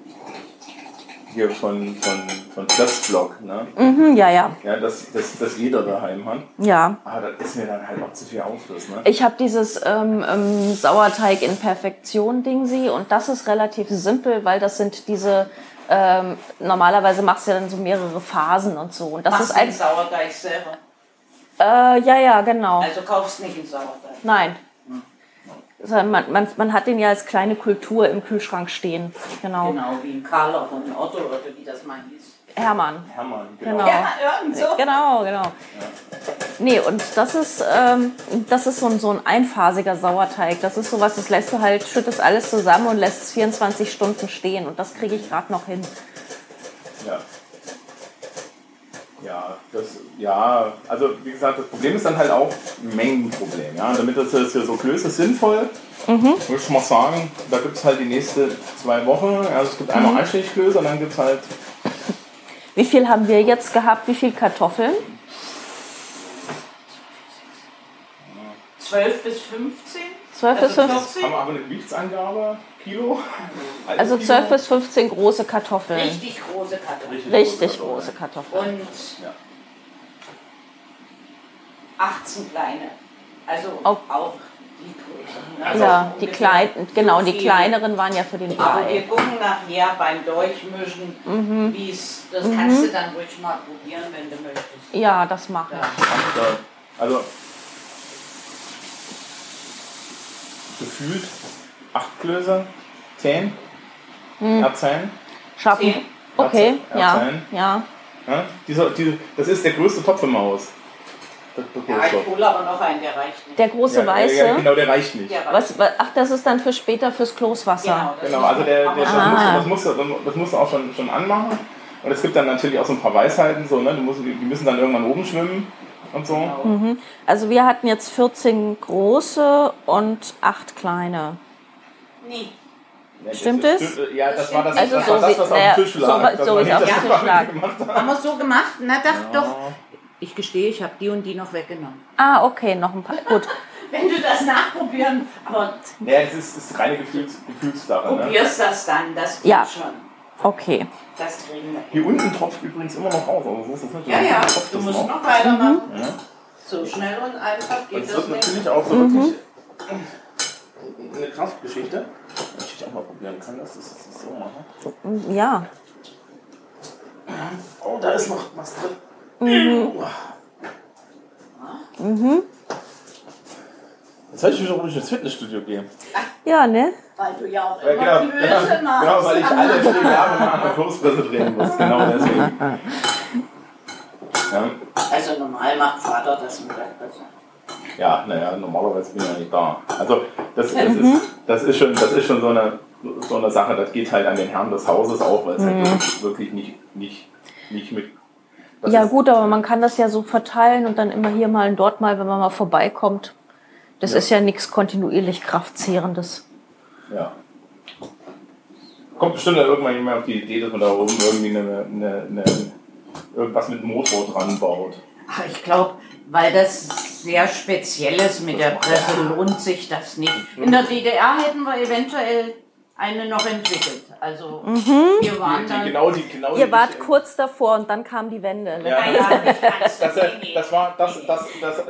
hier von, von, von Klötzblock, ne? mhm, ja, ja, Ja, das, das, das jeder daheim hat. ja. Aber das ist mir dann halt auch zu viel Aufschluss, ne? Ich habe dieses ähm, ähm, Sauerteig in Perfektion Ding sie und das ist relativ simpel, weil das sind diese ähm, normalerweise machst du ja dann so mehrere Phasen und so und das Machst ist du den ein Sauerteig selber. äh, ja ja genau Also kaufst nicht den Sauerteig. nein man, man, man hat den ja als kleine Kultur im Kühlschrank stehen genau, Genau, wie ein Karl oder ein Otto oder wie das mal hieß. Hermann Hermann, genau. Genau. Ja, so. Genau, genau. Nee, und das ist, ähm, das ist so ein, so ein einphasiger Sauerteig. Das ist sowas, das lässt du halt, schüttest alles zusammen und lässt es 24 Stunden stehen. Und das kriege ich gerade noch hin. Ja. Ja, das, ja, also wie gesagt, das Problem ist dann halt auch ein Mengenproblem. Ja? Damit das jetzt hier so Klöße sinnvoll, Mhm. würde ich mal sagen, da gibt es halt die nächste zwei Wochen. Also es gibt einmal Einstichklöße und dann gibt es halt, Wie viel haben wir jetzt gehabt? Wie viel Kartoffeln? 12 bis 15? 12 bis Also 15, Haben wir aber eine Gewichtsangabe? Kilo? also 12 bis 15 große Kartoffeln. Richtig große Kartoffeln. Richtig große Kartoffeln. Und Ja. 18 kleine. Also Auch- auch die größeren. ne? Also Ja, die kleinen, genau, die kleineren waren ja für den Aber wir Brei. gucken nachher beim Durchmischen, Mhm. wie es. Das kannst du dann ruhig mal probieren, wenn du möchtest. Ja, das mache Ja. ich. Also, also gefühlt acht Klöße, zehn, ja, zehn. Schaffen. Okay, Ja, ja, ja. Ja, dieser, diese, das ist der größte Topf im Haus. Der, der Ja, ich hole aber noch einen, der reicht nicht. Der große ja, weiße. Ja, genau, der reicht nicht. Der reicht. Was, wa- ach, das ist dann für später fürs Kloßwasser. Genau, das Genau, also der, der, das, aber- musst, Ah. du- das, musst, du, das musst du auch schon, schon anmachen. Und es gibt dann natürlich auch so ein paar Weisheiten, so, ne? du musst, die die müssen dann irgendwann oben schwimmen und so. Genau. Mhm. Also wir hatten jetzt 14 große und 8 kleine. Nee. Ja, Stimmt das? es? ist- Ja, das war das, Also das, so war das wie- was naja, auf dem Tisch so lag. Das so war ist nicht auf das, dem Tisch wir lag. gemacht haben. Haben wir so gemacht? Na doch, Ja. doch. Ich gestehe, ich habe die und die noch weggenommen. Ah, okay, noch ein paar. Gut. Wenn du das nachprobieren, aber Nee, das ist, ist reine Gefühls, Gefühlssache. Ne? probierst das dann, das geht Ja. schon. Okay. Das kriegen wir. Hier unten tropft übrigens immer noch raus. Also so ist das nicht. Ja, ja, du das musst noch. noch weitermachen. Ja. So schnell und einfach Und geht es das wird nicht. natürlich auch so wirklich eine Kraftgeschichte. Wenn ich auch mal probieren kann, dass ich das so mache. Ja. Oh, da ist noch was drin. Jetzt weiß ich wieder, warum ich ins Fitnessstudio gehe. Ja, ne? Weil du ja auch Ja, immer genau, Klöße genau, machst. genau, weil ich alle vier Jahre mal an der Kurspresse drehen muss. Genau deswegen. Ja, Also normal macht Vater das Mittagessen. Ja naja, normalerweise bin ich ja nicht da. Also das, das, ist, das, ist, schon, das ist schon so eine, so eine Sache, das geht halt an den Herrn des Hauses auch, weil es halt wirklich, wirklich nicht, nicht, nicht mit. Ja ist- gut, aber man kann das ja so verteilen und dann immer hier mal und dort mal, wenn man mal vorbeikommt. Das Ja. ist ja nichts kontinuierlich Kraftzehrendes. Ja. Kommt bestimmt dann irgendwann jemand auf die Idee, dass man da oben irgendwie eine, eine, eine, irgendwas mit Motor dran baut. Ach, ich glaube, weil das sehr speziell ist mit der Presse, lohnt sich das nicht. In der DDR hätten wir eventuell eine noch entwickelt. Also wir waren dann. genau die, genau Ihr wart kurz davor und dann kam die Wende. Ne? Ja. Das, so äh, das war das, das, das,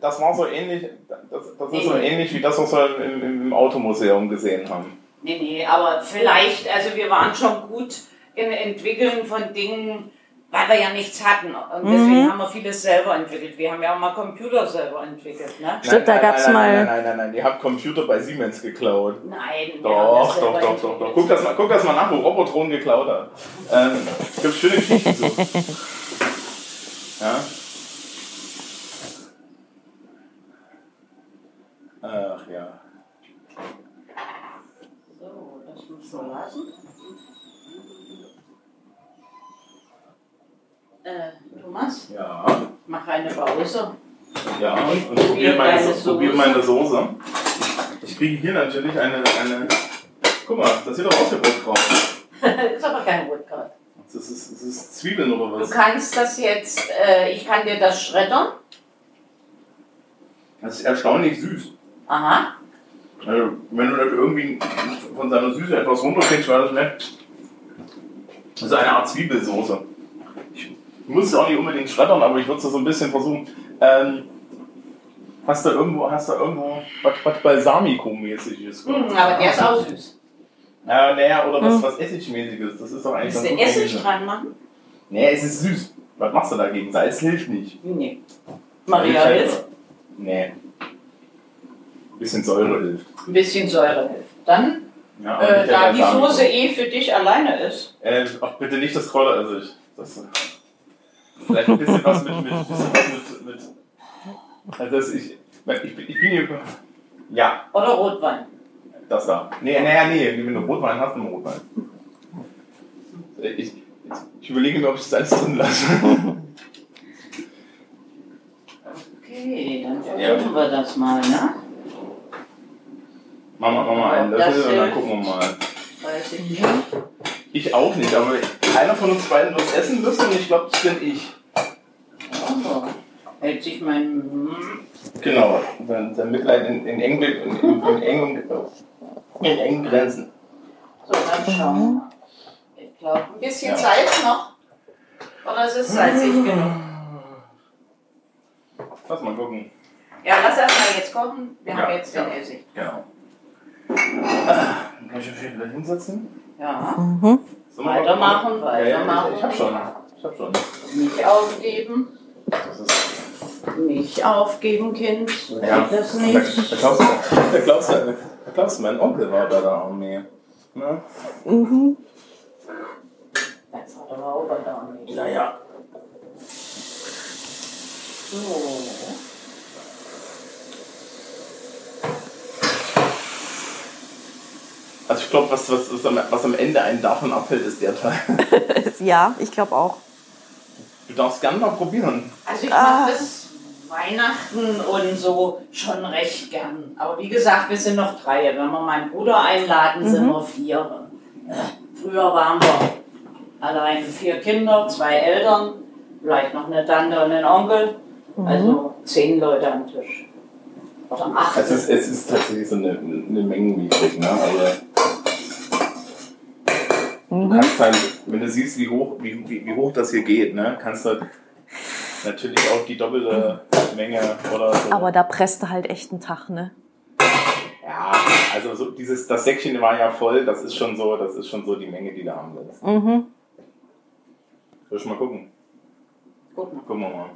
das war so ähnlich, das, das ist so ähnlich wie das, was wir im, im, im Automuseum gesehen haben. Nee, nee, aber vielleicht, also wir waren schon gut im Entwickeln von Dingen, weil wir ja nichts hatten. Und deswegen haben wir vieles selber entwickelt. Wir haben ja auch mal Computer selber entwickelt, ne? Stimmt, da nein, gab's nein, mal- Nein, nein, nein, nein, ihr habt Computer bei Siemens geklaut. Nein, wir haben das Doch, doch, doch, doch, doch. Guck das mal, guck das mal nach, wo Robotron geklaut hat. Ähm, gibt schöne Geschichten so. Ja. Ach ja. So, das muss man lassen. Äh, Thomas, Ja. mach eine Pause. Ja, und probier meine, deine so probier Soße. meine Soße. Ich kriege hier natürlich eine, eine. Guck mal, das sieht doch aus wie Rotkraut. ist aber kein Rotkraut. Das ist, das ist Zwiebeln oder Du was? kannst das jetzt, äh, ich kann dir das schreddern. Das ist erstaunlich süß. Aha. Also, wenn du das irgendwie von seiner Süße etwas runterkriegst, war das nett. Das ist eine Art Zwiebelsoße. Ich muss es auch nicht unbedingt schreddern, aber ich würde es so ein bisschen versuchen. Ähm, hast du irgendwo, hast du irgendwo was, was Balsamico-mäßiges? Hm, aber der ist auch süß. Ja, naja, oder was, was Essigmäßiges. Das ist doch eigentlich Willst du gut Essig gewesen. dran machen? Nee, es ist süß. Was machst du dagegen? Salz hilft nicht. Nee. Maria Hilft hilft. halt- Nee. Ein bisschen Säure hilft. Ein bisschen Säure hilft. Dann, Ja, äh, da die. Soße eh für dich alleine ist. Äh, ach, bitte nicht das Kräuteressig. Das, vielleicht ein bisschen was mit, mit, mit, mit also das, ich, ich, bin- ich bin hier, ja, Oder Rotwein. das da. Nee, naja, nee, wenn du Rotwein hast, nimm Rotwein. Ich, ich überlege mir, ob ich das alles drin lasse. Okay, dann Ja. versuchen wir das mal, ne? Mach mal, mach mal einen Löffel und dann gucken wir mal. Weiß ich nicht. Ich auch nicht, aber einer von uns beiden wird essen müssen und ich glaube, das bin ich. Also, hält sich mein. hm, Genau, sein, sein Mitleid in, in, eng, in, in, in, engen, in engen Grenzen. So, dann schauen wir mal. Ich glaube, ein bisschen Ja. Salz noch. Oder ist es salzig genug? Lass mal gucken. Ja, lass erst mal jetzt kochen. Wir haben Ja, jetzt ja. den Essig. Genau. Ah, kann ich mich wieder hinsetzen. Ja. Wir Weitermachen, mal- Ja, ja, weitermachen. Ich, ich hab schon. Ich hab schon. Milch aufgeben. Das ist, Nicht aufgeben, Kind. Ja. geht das Da, nicht. da, glaubst du, da, glaubst du, da glaubst du, mein Onkel war bei der Armee. Ne? Mhm. Vater war auch bei der Armee. Naja. So. Also ich glaube, was, was, was, am, was am Ende einen davon abhält, ist der Teil. Ja, ich glaube auch. Du darfst gerne mal probieren. Also ich Ah. mache das Weihnachten und so schon recht gern. Aber wie gesagt, wir sind noch drei. Wenn wir meinen Bruder einladen, sind wir vier. Früher waren wir allein vier Kinder, zwei Eltern, vielleicht noch eine Tante und ein Onkel. Also zehn Leute am Tisch. Oder acht. Es ist, es ist tatsächlich so eine, eine Mengenniedrig, ne? Also, kannst halt, wenn du siehst, wie hoch, wie, wie, wie hoch das hier geht, ne, kannst du natürlich auch die doppelte Menge oder so. Aber da presst du halt echt einen Tag, ne? ja, also so dieses, das Säckchen war ja voll, das ist schon so, das ist schon so die Menge, die du haben willst. Mhm. Soll ich mal gucken? Guck mal, Gucken wir mal.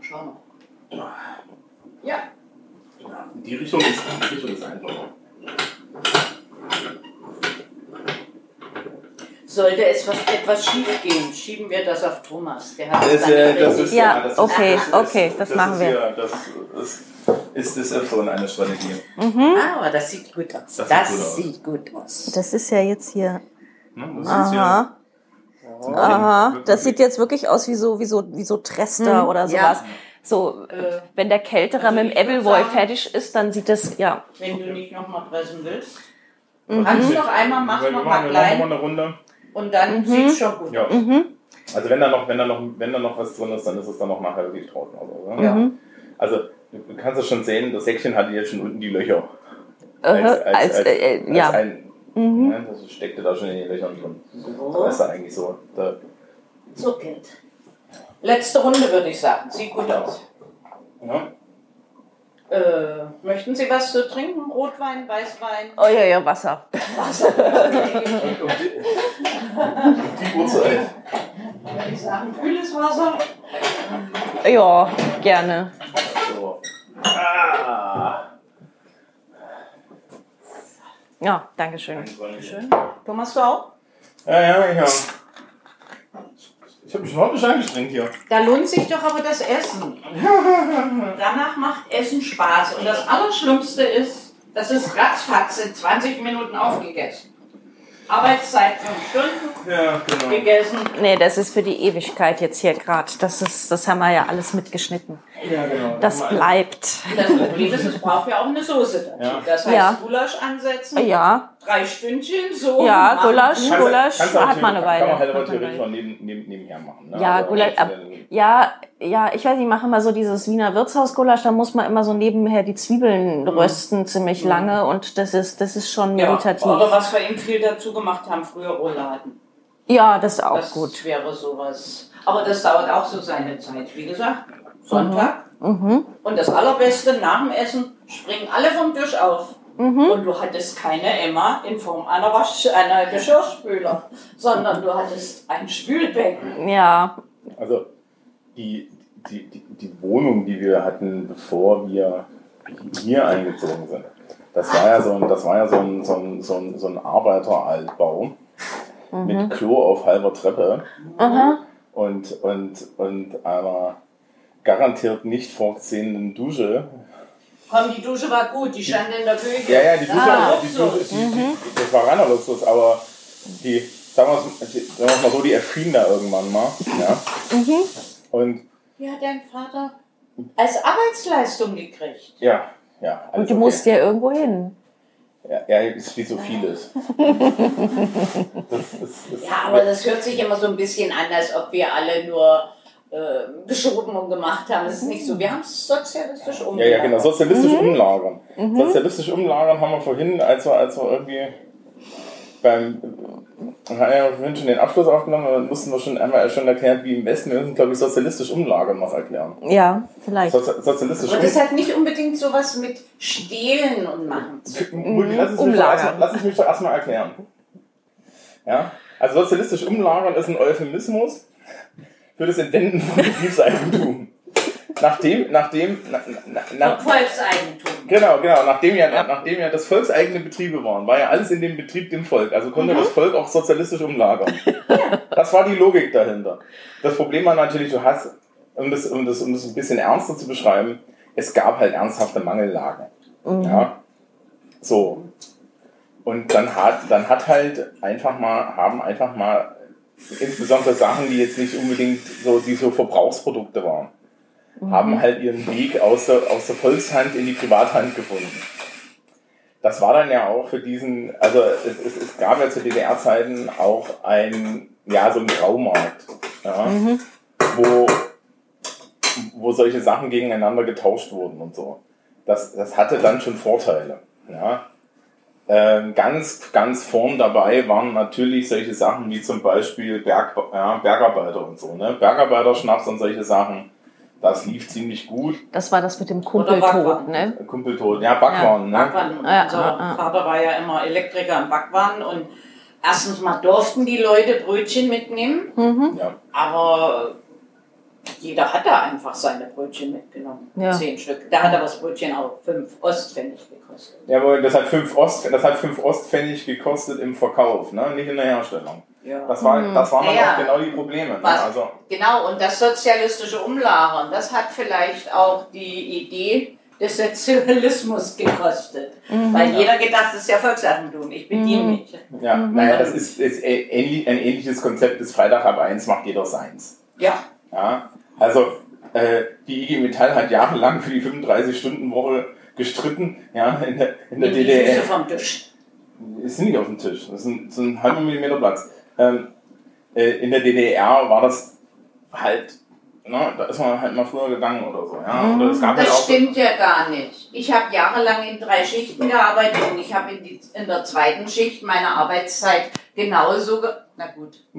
schau mal. Ja, Ja, die Richtung ist, die Richtung ist einfacher. Sollte es was, etwas schief gehen, schieben wir das auf Thomas. Der hat Das, dann äh, das ist, Ja, das ist, okay, das ist, okay, das machen wir. Hier, das ist, ist des Öfteren eine Strategie. Ah, aber das sieht gut aus. Das Das, sieht gut aus. sieht gut aus. Das ist ja jetzt hier. Ne? Das ist Aha. hier, Aha. Das sieht jetzt wirklich aus wie so, wie so, wie so Trester Hm, oder ja. sowas. So, Äh, wenn der Kälterer also mit dem sagen- fertig ist, dann sieht das, ja. Wenn du nicht nochmal pressen willst. Mhm. Kannst du noch einmal, mach noch machen, mal wir machen klein mal eine Runde. Und dann Mhm. sieht's schon gut Ja. aus. Also wenn da noch, wenn da noch, wenn da noch was drin ist, dann ist es dann noch nachher wirklich trocken. Also, ne? Ja. also du kannst es schon sehen, das Säckchen hatte jetzt schon unten die Löcher. Als, äh, äh, ja. ein, Mhm. ne, das steckte da schon in den Löchern drin. So, Das ist da eigentlich so. Da, so Kind. Letzte Runde würde ich sagen. Sieht gut aus. ja. Äh, möchten Sie was zu trinken? Rotwein, Weißwein? Oh ja, ja, Wasser. Wasser? Okay. Um die, die Uhrzeit. Würde ich sagen, kühles Wasser. Ja, gerne. So. Ah. Ja, Dankeschön. Schön. Thomas, du auch? Ja, ja. Ich habe mich überhaupt nicht angestrengt hier. Da lohnt sich doch aber das Essen. Danach macht Essen Spaß. Und das Allerschlimmste ist, das ist ratzfatz in 20 Minuten aufgegessen. Arbeitszeit 5 Stunden Ja, genau. gegessen. Nee, das ist für die Ewigkeit jetzt hier gerade. Das ist, das haben wir ja alles mitgeschnitten. Ja, genau. Das wir- bleibt. Das Problem ist, es braucht ja auch eine Soße dazu. Ja. Das heißt, Ja. Gulasch ansetzen, Ja, drei Stündchen so. ja, machen. Gulasch, Kannst Gulasch kannst auch hat man eine theoretisch- Kann man Weile. halt aber theoretisch Weile. mal neben, neben, nebenher machen. Ne? Ja, Also, Gulasch, ja, ja, ich weiß nicht, ich mache immer so dieses Wiener Wirtshausgulasch, da muss man immer so nebenher die Zwiebeln rösten ziemlich lange und das ist, das ist schon ja. meditativ. Oder was wir eben viel dazu gemacht haben, früher Rouladen. Ja, das ist auch Das gut. wäre sowas. Aber das dauert auch so seine Zeit. Wie gesagt, Sonntag. Mhm. Und das Allerbeste, nach dem Essen springen alle vom Tisch auf. Mhm. Und du hattest keine Emma in Form einer, Wasch einer Geschirrspüler, sondern du hattest ein Spülbecken. Ja, Also die, die, die, die Wohnung, die wir hatten, bevor wir hier eingezogen sind, das war ja so ein, das war ja so ein, so ein, so ein, so ein Arbeiteraltbau mit Klo auf halber Treppe aha. und, und, und einer garantiert nicht vorgesehenen Dusche. Komm, die Dusche war gut, die stand in der Küche. Ja, ja, die Dusche, Ah, die Luxus. Dusche die, die, das war reiner Luxus, aber die, sagen wir es die- mal so, die erschien da irgendwann mal. Ja? Und Die hat dein Vater als Arbeitsleistung gekriegt. ja, ja. Und du okay. musst ja irgendwo hin. Ja, ja, ist wie so vieles. das ist, ist, Ja, aber das hört sich immer so ein bisschen an, als ob wir alle nur äh, geschoben und gemacht haben. Es ist nicht so. Wir haben es sozialistisch Ja, umgelagert. ja, genau, sozialistisch Mhm. umlagern. Sozialistisch umlagern haben wir vorhin, als wir, als wir irgendwie beim, wir haben ja vorhin schon den Abschluss aufgenommen, dann mussten wir schon einmal schon erklären, wie im Westen, wir müssen, glaube ich, sozialistisch umlagern noch erklären. Ja, vielleicht. Sozi sozialistisch Und das hat nicht unbedingt sowas mit Stehlen und Machen zu tun. lass, es mich doch Umlagern. erstmal- lass es mich doch erstmal erklären. Ja? Also sozialistisch umlagern ist ein Euphemismus für das Entwenden von Betriebseigentum. Nachdem, nachdem, na, na, na, Volkseigentum. Genau, genau. Nachdem ja, nachdem ja das volkseigene Betriebe waren, war ja alles in dem Betrieb dem Volk. Also konnte das Volk auch sozialistisch umlagern. Das war die Logik dahinter. Das Problem war natürlich, du hast, um das, um das, um das ein bisschen ernster zu beschreiben, es gab halt ernsthafte Mangellagen. Ja. So. Und dann hat, dann hat halt einfach mal, haben einfach mal insbesondere Sachen, die jetzt nicht unbedingt so, die so Verbrauchsprodukte waren, haben halt ihren Weg aus der, aus der Volkshand in die Privathand gefunden. Das war dann ja auch für diesen, also es, es, es gab ja zu DDR-Zeiten auch ein, ja, so einen Graumarkt, ja, wo, wo solche Sachen gegeneinander getauscht wurden und so. Das, das hatte dann schon Vorteile, ja. Ähm, ganz, ganz vorn dabei waren natürlich solche Sachen wie zum Beispiel Berg, ja, Bergarbeiter und so, ne? Bergarbeiterschnaps und solche Sachen. Das lief ziemlich gut. Das war das mit dem. Kumpeltod, ne? Kumpeltod, ja, Backwaren, ne? Backwaren. Ja, Unser ja, ja. Vater war ja immer Elektriker im Backwaren und erstens mal durften die Leute Brötchen mitnehmen, Ja. aber jeder hat da einfach seine Brötchen mitgenommen. Ja. Zehn Stück. Da hat aber das Brötchen auch fünf Ostpfennig gekostet. Ja, aber das hat fünf Ost, das hat fünf Ostpfennig gekostet im Verkauf, ne? Nicht in der Herstellung. Ja. Das war, das waren dann Ja. auch genau die Probleme. Ne? Was? Also, Genau, und das sozialistische Umlagern, das hat vielleicht auch die Idee des Sozialismus gekostet. Weil jeder gedacht, das ist ja Volkseigentum, ich bediene mich. ja, naja, das ist, ist ein ähnliches Konzept des Freitag ab eins macht jeder seins. Ja, Ja, also äh, die IG Metall hat jahrelang für die 35-Stunden-Woche gestritten, ja, in der, in der nimm die DDR. Füße vom Tisch. ist nicht auf dem Tisch. Das ist ein, so ein halber Millimeter Platz. Ähm, äh, in der DDR war das halt, ne, da ist man halt mal früher gegangen oder so. Ja? Oder es gab halt Das auch, stimmt ja gar nicht. Ich habe jahrelang in drei Schichten gearbeitet und ich habe in, die- in der zweiten Schicht meine Arbeitszeit genauso. Ge Na gut.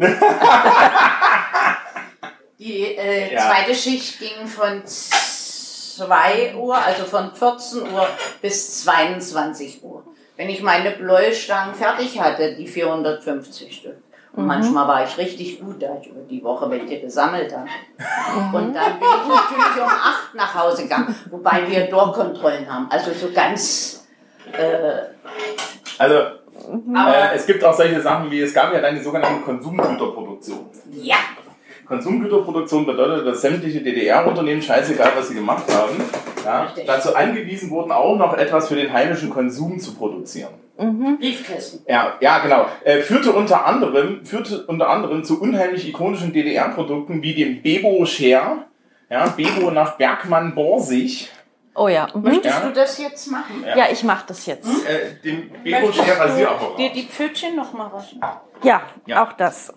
Die äh, Ja. zweite Schicht ging von 2 Uhr, also von 14 Uhr bis 22 Uhr. Wenn ich meine Bläustangen fertig hatte, die 450 Stück. Und manchmal war ich richtig gut, da ich über die Woche welche gesammelt habe. Und dann bin ich natürlich um 8 nach Hause gegangen, wobei wir Dorfkontrollen haben. Also so ganz. Äh, also aber äh, es gibt auch solche Sachen wie, es gab ja dann die sogenannte Konsumgüterproduktion. ja, Konsumgüterproduktion bedeutet, dass sämtliche DDR-Unternehmen, scheißegal was sie gemacht haben, ja, dazu angewiesen wurden, auch noch etwas für den heimischen Konsum zu produzieren. Briefkästen. Ja, ja, genau. Äh, führte unter anderem, führte unter anderem zu unheimlich ikonischen DDR-Produkten wie dem Bebo Share, ja, Bebo nach Bergmann Borsig, Oh ja. Mhm. Möchtest Ja. du das jetzt machen? Ja, ich mach das jetzt. äh, dem Bebo Share Rasierapparat. dir die Pfötchen noch mal waschen? Ja, Ja. auch das.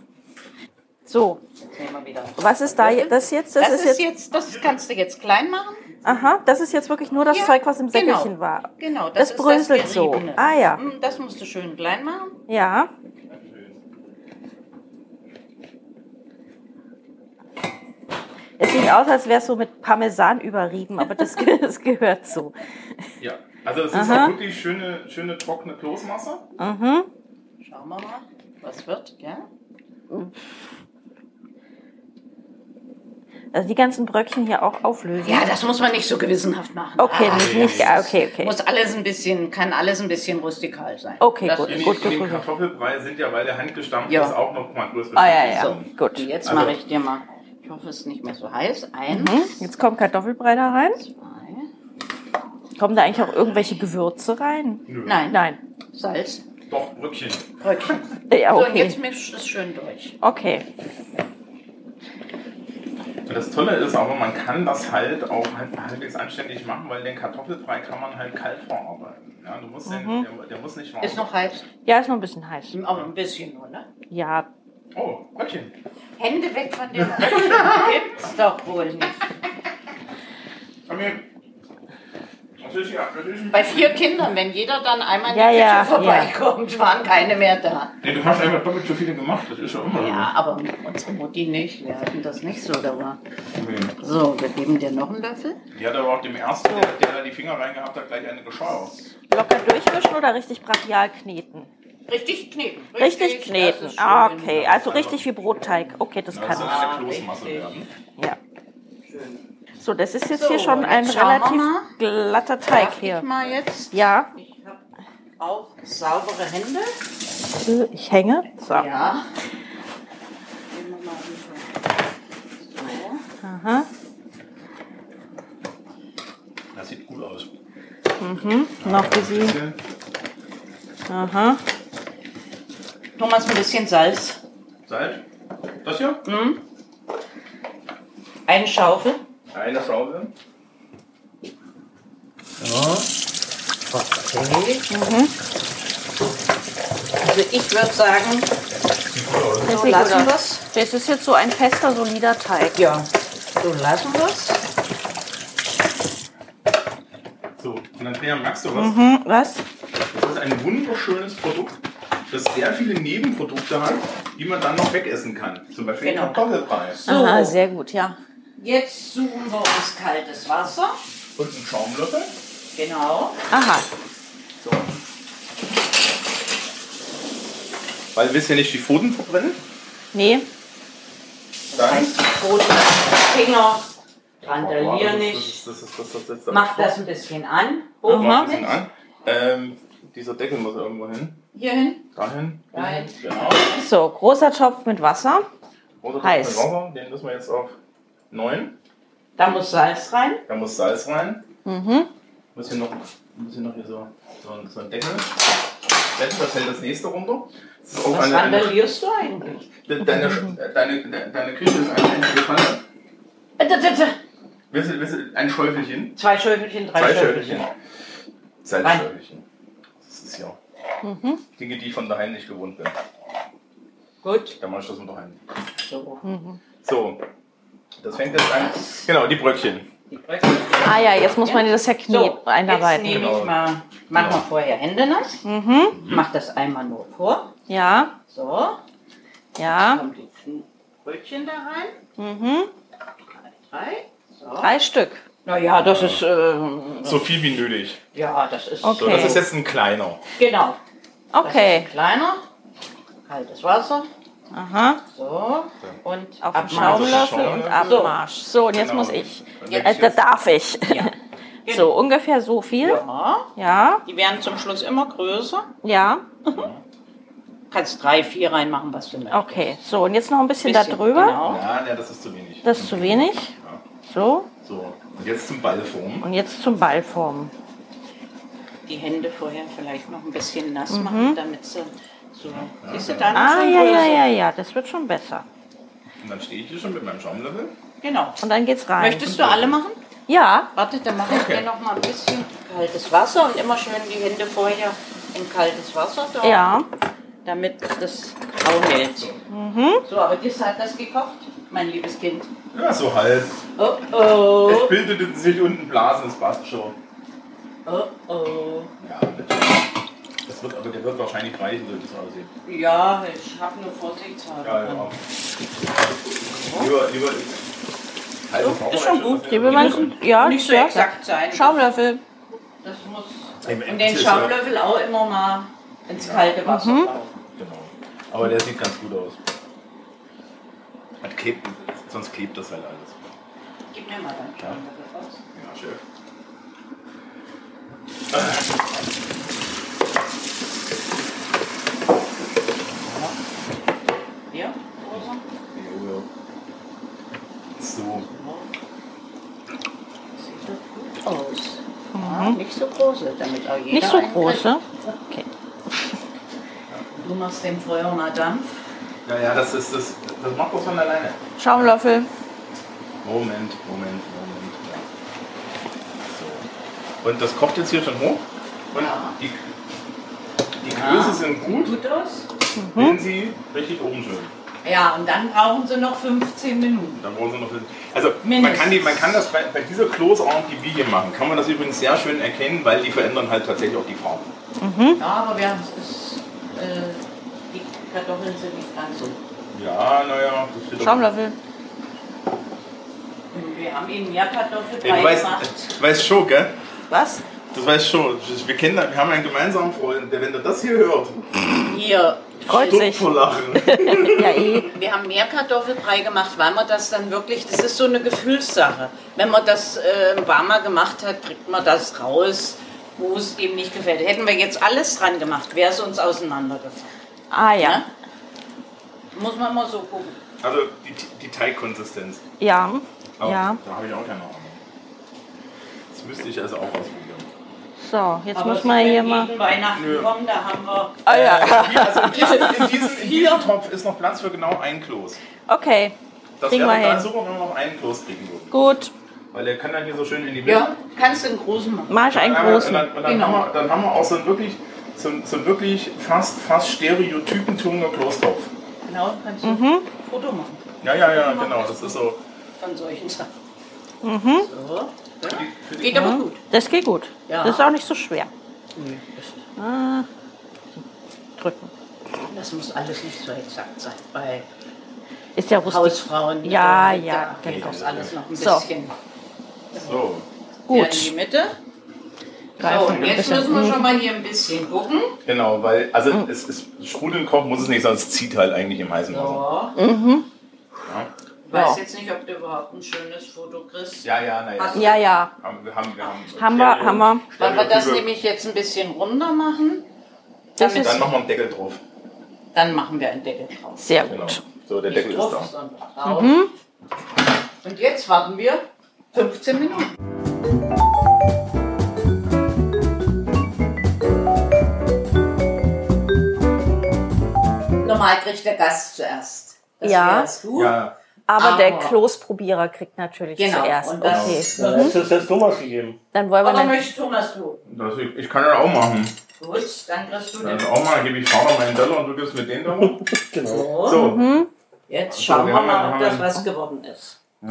So, was ist da das jetzt? Das, Das, ist jetzt. jetzt, das kannst du jetzt klein machen. Aha, das ist jetzt wirklich nur das Ja, Zeug, was im genau. Säckelchen war. Genau, Das das, bröselt ist das so. Geriebene. Ah, ja. Mm, Das musst du schön klein machen. Ja. Es sieht aus, als wäre es so mit Parmesan überrieben, aber das, das gehört so. Ja, also es ist Aha. auch wirklich schöne, schöne trockene Kloßmasse. Mhm. Schauen wir mal, was wird, ja? Also die ganzen Bröckchen hier auch auflösen. Ja, das muss man nicht so gewissenhaft machen. Okay, Ah, nicht, nicht, ah, okay, okay. Muss alles ein bisschen, kann alles ein bisschen rustikal sein. Okay, das gut, In, Ist, gut. in dem Kartoffelbrei sind ja, weil der handgestampft Ja. ist, auch noch mal größere Ah ja, ja, drin. gut. jetzt Also- mache ich dir mal, ich hoffe, es ist nicht mehr so heiß. Eins, Mhm. Jetzt kommt Kartoffelbrei da rein. zwei, Kommen da eigentlich auch irgendwelche Gewürze rein? Nö. nein, Nein. Salz, Doch, Bröckchen. Bröckchen. Ja, So, und okay. jetzt misch es schön durch. Okay. Und das Tolle ist aber, man kann das halt auch halt halbwegs anständig machen, weil den Kartoffelbrei kann man halt kalt verarbeiten. Ja, du musst den, der, der muss nicht warm Ist noch heiß, Ja, ist noch ein bisschen heiß. aber ein bisschen nur, ne? Ja, Oh, Brötchen. Hände weg von dem Brötchen. Gibt's doch wohl nicht. Komm hier. Das ist ja, das ist Bei vier Kindern, wenn jeder dann einmal in Ja, die Küche ja, vorbeikommt, waren keine mehr da. Nee, du hast einfach doppelt so viele gemacht. Das ist ja immer Ja, aber unsere Mutti nicht. Wir hatten das nicht so. Da war. so. Nee. So, wir geben dir noch einen Löffel. Die hat aber auch dem Ersten, der, der da die Finger reingehabt hat, gleich eine geschaut. Locker durchmischen oder richtig brachial kneten? Richtig kneten. Richtig das kneten. Ah, okay. Also richtig wie Brotteig. Okay, das Das kann soll ich. eine Kloßmasse richtig. werden. Ja. Schön. So, das ist jetzt So, hier schon ein jetzt wir relativ mal. glatter Teig Darf hier. ich mal jetzt? Ja, Ich habe auch saubere Hände. ich hänge. So. Ja. Nehmen wir mal ungefähr. So. Aha. Das sieht gut aus. Noch ein bisschen. Aha. Thomas, ein bisschen Salz. Salz. Das hier? Eine Schaufel. Eine Schaufel. Okay. Also ich würde sagen, Das so lassen wir es. Das ist jetzt so ein fester, solider Teig. Ja, so lassen wir es. So, und Andrea, merkst du was? Hm, was? Das ist ein wunderschönes Produkt, das sehr viele Nebenprodukte hat, die man dann noch wegessen kann. Zum Beispiel Genau. Kartoffelbrei So, Aha, sehr gut, ja. Jetzt suchen wir uns kaltes Wasser. und einen Schaumlöffel. Genau. Aha. So. Weil willst du ja nicht die Pfoten verbrennen? Nee. Das Dann heißt, die Pfoten, Finger, randalier nicht. das ist, das ist, das ist, das Mach das ein bisschen an. Hoch Mach ein bisschen an. Ähm, dieser Deckel muss irgendwo hin. Hier hin. Dahin. Rein. Genau. So, großer Topf mit Wasser. Heiß. Topf mit Wasser, den müssen wir jetzt auf 9. Da muss Salz rein. Da muss Salz rein. Mhm. Muss hier noch, muss hier noch hier so, so, ein- so ein Deckel. Das hält das nächste runter. Das Was eine, randalierst du eigentlich? deine, deine, deine, deine Küche ist eine einzige Pfanne. Äh, da, da, da. Willst du, willst du ein Schäufelchen? Zwei Schäufelchen, drei Zwei Schäufelchen. Schäufelchen. Salzschäufelchen. Das ist ja Dinge, die ich von daheim nicht gewohnt bin. Gut. Da mache ich das mit daheim. So. So, das fängt jetzt an. Genau, die Bröckchen. Die Bröckchen. Ah ja, jetzt muss man das ja knie So, jetzt einarbeiten. nehme Genau. ich mal, machen Genau. wir vorher Hände nass. Mhm. Mach das einmal nur vor. Ja, So, ja. kommt die Brötchen da rein. Mhm. Drei. So. Drei Stück. Naja, das ist, äh, So viel wie nötig. ja, das ist, Okay. So, das ist jetzt ein kleiner. genau. Das ist Okay. ein kleiner. Kaltes Wasser. Aha. So. Und Auf den. Schaumlöffel und. Abmarsch. So, und jetzt Genau. muss ich. Dann Äh, da jetzt- darf ich. Ja. So, ungefähr so viel. Ja. Ja, Die werden zum Schluss immer größer. ja. Kannst drei, vier reinmachen, was du möchtest. Okay, so, und jetzt noch ein bisschen, da Bisschen, drüber. Genau. Ja, ja, das ist zu wenig. Das ist zu wenig. So, So, und jetzt zum Ballform. und jetzt zum Ballformen. Die Hände vorher vielleicht noch ein bisschen nass machen, damit sie so. Siehst du dann. Ah, schon ja, ja, ja, ja, das wird schon besser. Und dann stehe ich hier schon mit meinem Schaumlöffel. Genau. Und dann geht's rein. Möchtest du alle machen? Ja, Warte, dann mache ich Okay. dir noch mal ein bisschen kaltes Wasser und immer schön die Hände vorher in kaltes Wasser da, ja. damit das auch hält. Mhm. So, aber das hat das gekocht, mein liebes Kind. Ja, so halb. Oh oh, Es bildeten sich unten Blasen, das passt schon. oh oh. Ja, bitte. Das wird, aber der wird wahrscheinlich reichen, so wie es aussieht. Ja, ich habe nur vorsichtshalber. Ja, ja. Lieber, lieber. Halbe So, ist schon gut. Man, ja, Nicht so exakt sein. Schaumlöffel. Das muss. Und den Schaumlöffel auch immer mal ins kalte Wasser Mhm. Genau. Aber der sieht ganz gut aus. Hat klebt, sonst klebt das halt alles. Gib mir mal deinen Schaumlöffel raus. Ja, Chef. Hier, Rosa. Jo, jo. So. Sieht doch gut aus. Ja, nicht so große, damit auch jeder Nicht so große. Okay. Du machst dem Feuer mal Dampf. Ja, ja, das ist das. Das macht das von alleine. Schaumlöffel. Moment, Moment, Moment. Ja. So. Und das kocht jetzt hier schon hoch. Und Ja. die, die Größe sind gut, Gut aus? Wenn sie richtig oben schön. Ja, und dann brauchen sie noch 15 Minuten. Dann brauchen sie noch. Also man kann, die, man kann das bei, bei dieser Kloßart, die wir hier machen, kann man das übrigens sehr schön erkennen, weil die verändern halt tatsächlich auch die Farbe. Ja, aber wir haben es, äh, die Kartoffeln sind nicht ganz so. Ja, naja, das doch- Schaumlöffel. Wir haben ihnen ja Kartoffelbrei Ey, du weißt, gemacht. du weißt schon, gell? Was? Das weißt schon. Wir, kennen, wir haben einen gemeinsamen Freund, der, wenn er das hier hört, Hier, Freut sich. vor Lachen. Ja, eh. wir haben mehr Kartoffelbrei gemacht, weil man das dann wirklich, das ist so eine Gefühlssache. Wenn man das äh, ein paar Mal gemacht hat, kriegt man das raus, wo es ihm nicht gefällt. Hätten wir jetzt alles dran gemacht, wäre es uns auseinandergefallen. Ah ja. Ne? Muss man mal so gucken. Also die, die Teigkonsistenz. Ja. Aber Ja. Da habe ich auch keine Ahnung. Das müsste ich also auch ausprobieren. So, jetzt Aber muss man hier mal. Weihnachten Nö. kommen, da haben wir Ah ja. Also in diesem, in, diesem, in diesem Topf ist noch Platz für genau ein Kloß. Okay. Das Kriegen wäre wir total hin. super, wenn wir noch einen Kloß kriegen würden. Gut. Weil der kann dann hier so schön in die Mitte. Ja, kannst du einen großen machen. Mach ich einen Und dann- großen. Und dann, und dann, Genau. haben wir, dann haben wir auch so einen wirklich, so einen, so einen wirklich fast, fast stereotypen Tunger Kloßtopf. Genau, kannst du Mhm. ein Foto machen Ja, ja, ja, genau. Das ist so. von solchen Sachen. Mhm. So. Geht aber gut. Das geht gut. Ja. Das ist auch nicht so schwer. Ah. Drücken. Das muss alles nicht so exakt sein. Bei Ist ja rustig. Hausfrauen. Ja, äh, ja, Da genau. das alles noch ein So. bisschen. so. Ja, in die Gut. Mitte. So, jetzt bisschen. müssen wir schon mal hier ein bisschen gucken. Genau, weil, also Mhm. es ist sprudeln kochen muss es nicht, sonst zieht halt eigentlich im heißen Wasser. So. Mhm. Ja, weiß Ja. jetzt nicht, ob du überhaupt ein schönes Foto kriegst. ja, ja naja. Ja, ja. Haben, wir haben, wir haben, Haben wir, haben wir. Wollen wir das nämlich jetzt ein bisschen runter machen? Das Damit, Dann machen wir einen Deckel drauf. dann machen wir einen Deckel drauf. Sehr Genau. gut. So, der Nicht Deckel ist da. Mhm. Und jetzt warten wir 15 Minuten. Normal kriegt der Gast zuerst. Das Ja. du. Ja, Aber der Aber- Kloßprobierer kriegt natürlich Genau, zuerst. und das- Okay. Dann ist es jetzt Thomas gegeben. Dann wollen wir Oder dann. möchte Thomas du? das, ich, ich kann das auch machen. Gut, dann kriegst du Dann den. auch mal, gebe ich Vater meinen Dollar und du gibst mir den Dollar. Genau. So. Mhm. Jetzt schauen wir wir ja- mal, ob das ja- was geworden ist. Ja,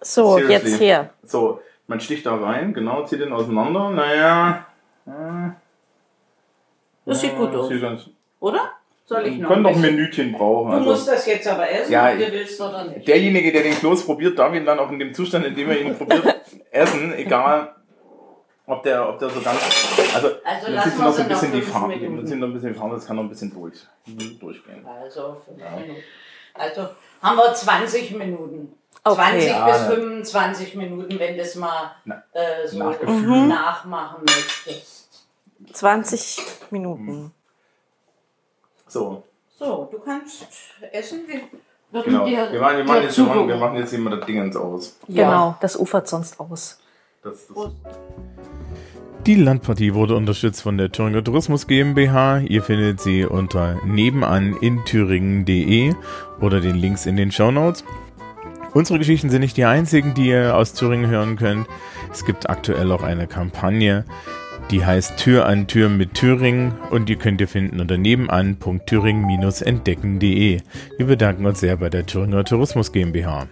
So, Seriously. jetzt hier. so, man sticht da rein, genau, zieht den auseinander. Naja. ja, Das sieht gut aus, Sieht ganz, oder? Soll ich wir noch können ein doch ein? Minütchen brauchen. Du Also. musst das jetzt aber essen, Ja, ob du willst oder nicht. Derjenige, der den Kloß probiert, darf ihn dann auch in dem Zustand, in dem er ihn probiert, essen, egal ob der, ob der so ganz. Also, Also wir noch so ein bisschen die Farbe. Minuten. Man sieht noch ein bisschen die Farbe, das kann noch ein bisschen durch, durchgehen. Also fünf Minuten. Also haben wir 20 Minuten. Okay. 20 Ja, bis ne. 25 Minuten, wenn du es mal Na, äh, so Mhm. Nachmachen möchtest. 20 Minuten. So, So, du kannst essen. Wir genau. dir Wir machen, wir machen, jetzt, wir machen, wir machen jetzt immer das Dingens aus. Ja. Genau, das ufert sonst aus. Das, das. Die Landpartie wurde unterstützt von der Thüringer Tourismus GmbH. Ihr findet sie unter nebenan in thüringen.de oder den Links in den Shownotes. Unsere Geschichten sind nicht die einzigen, die ihr aus Thüringen hören könnt. Es gibt aktuell auch eine Kampagne, die heißt Tür an Tür mit Thüringen und die könnt ihr finden unter nebenan.thüringen-entdecken.de. Wir bedanken uns sehr bei der Thüringer Tourismus GmbH.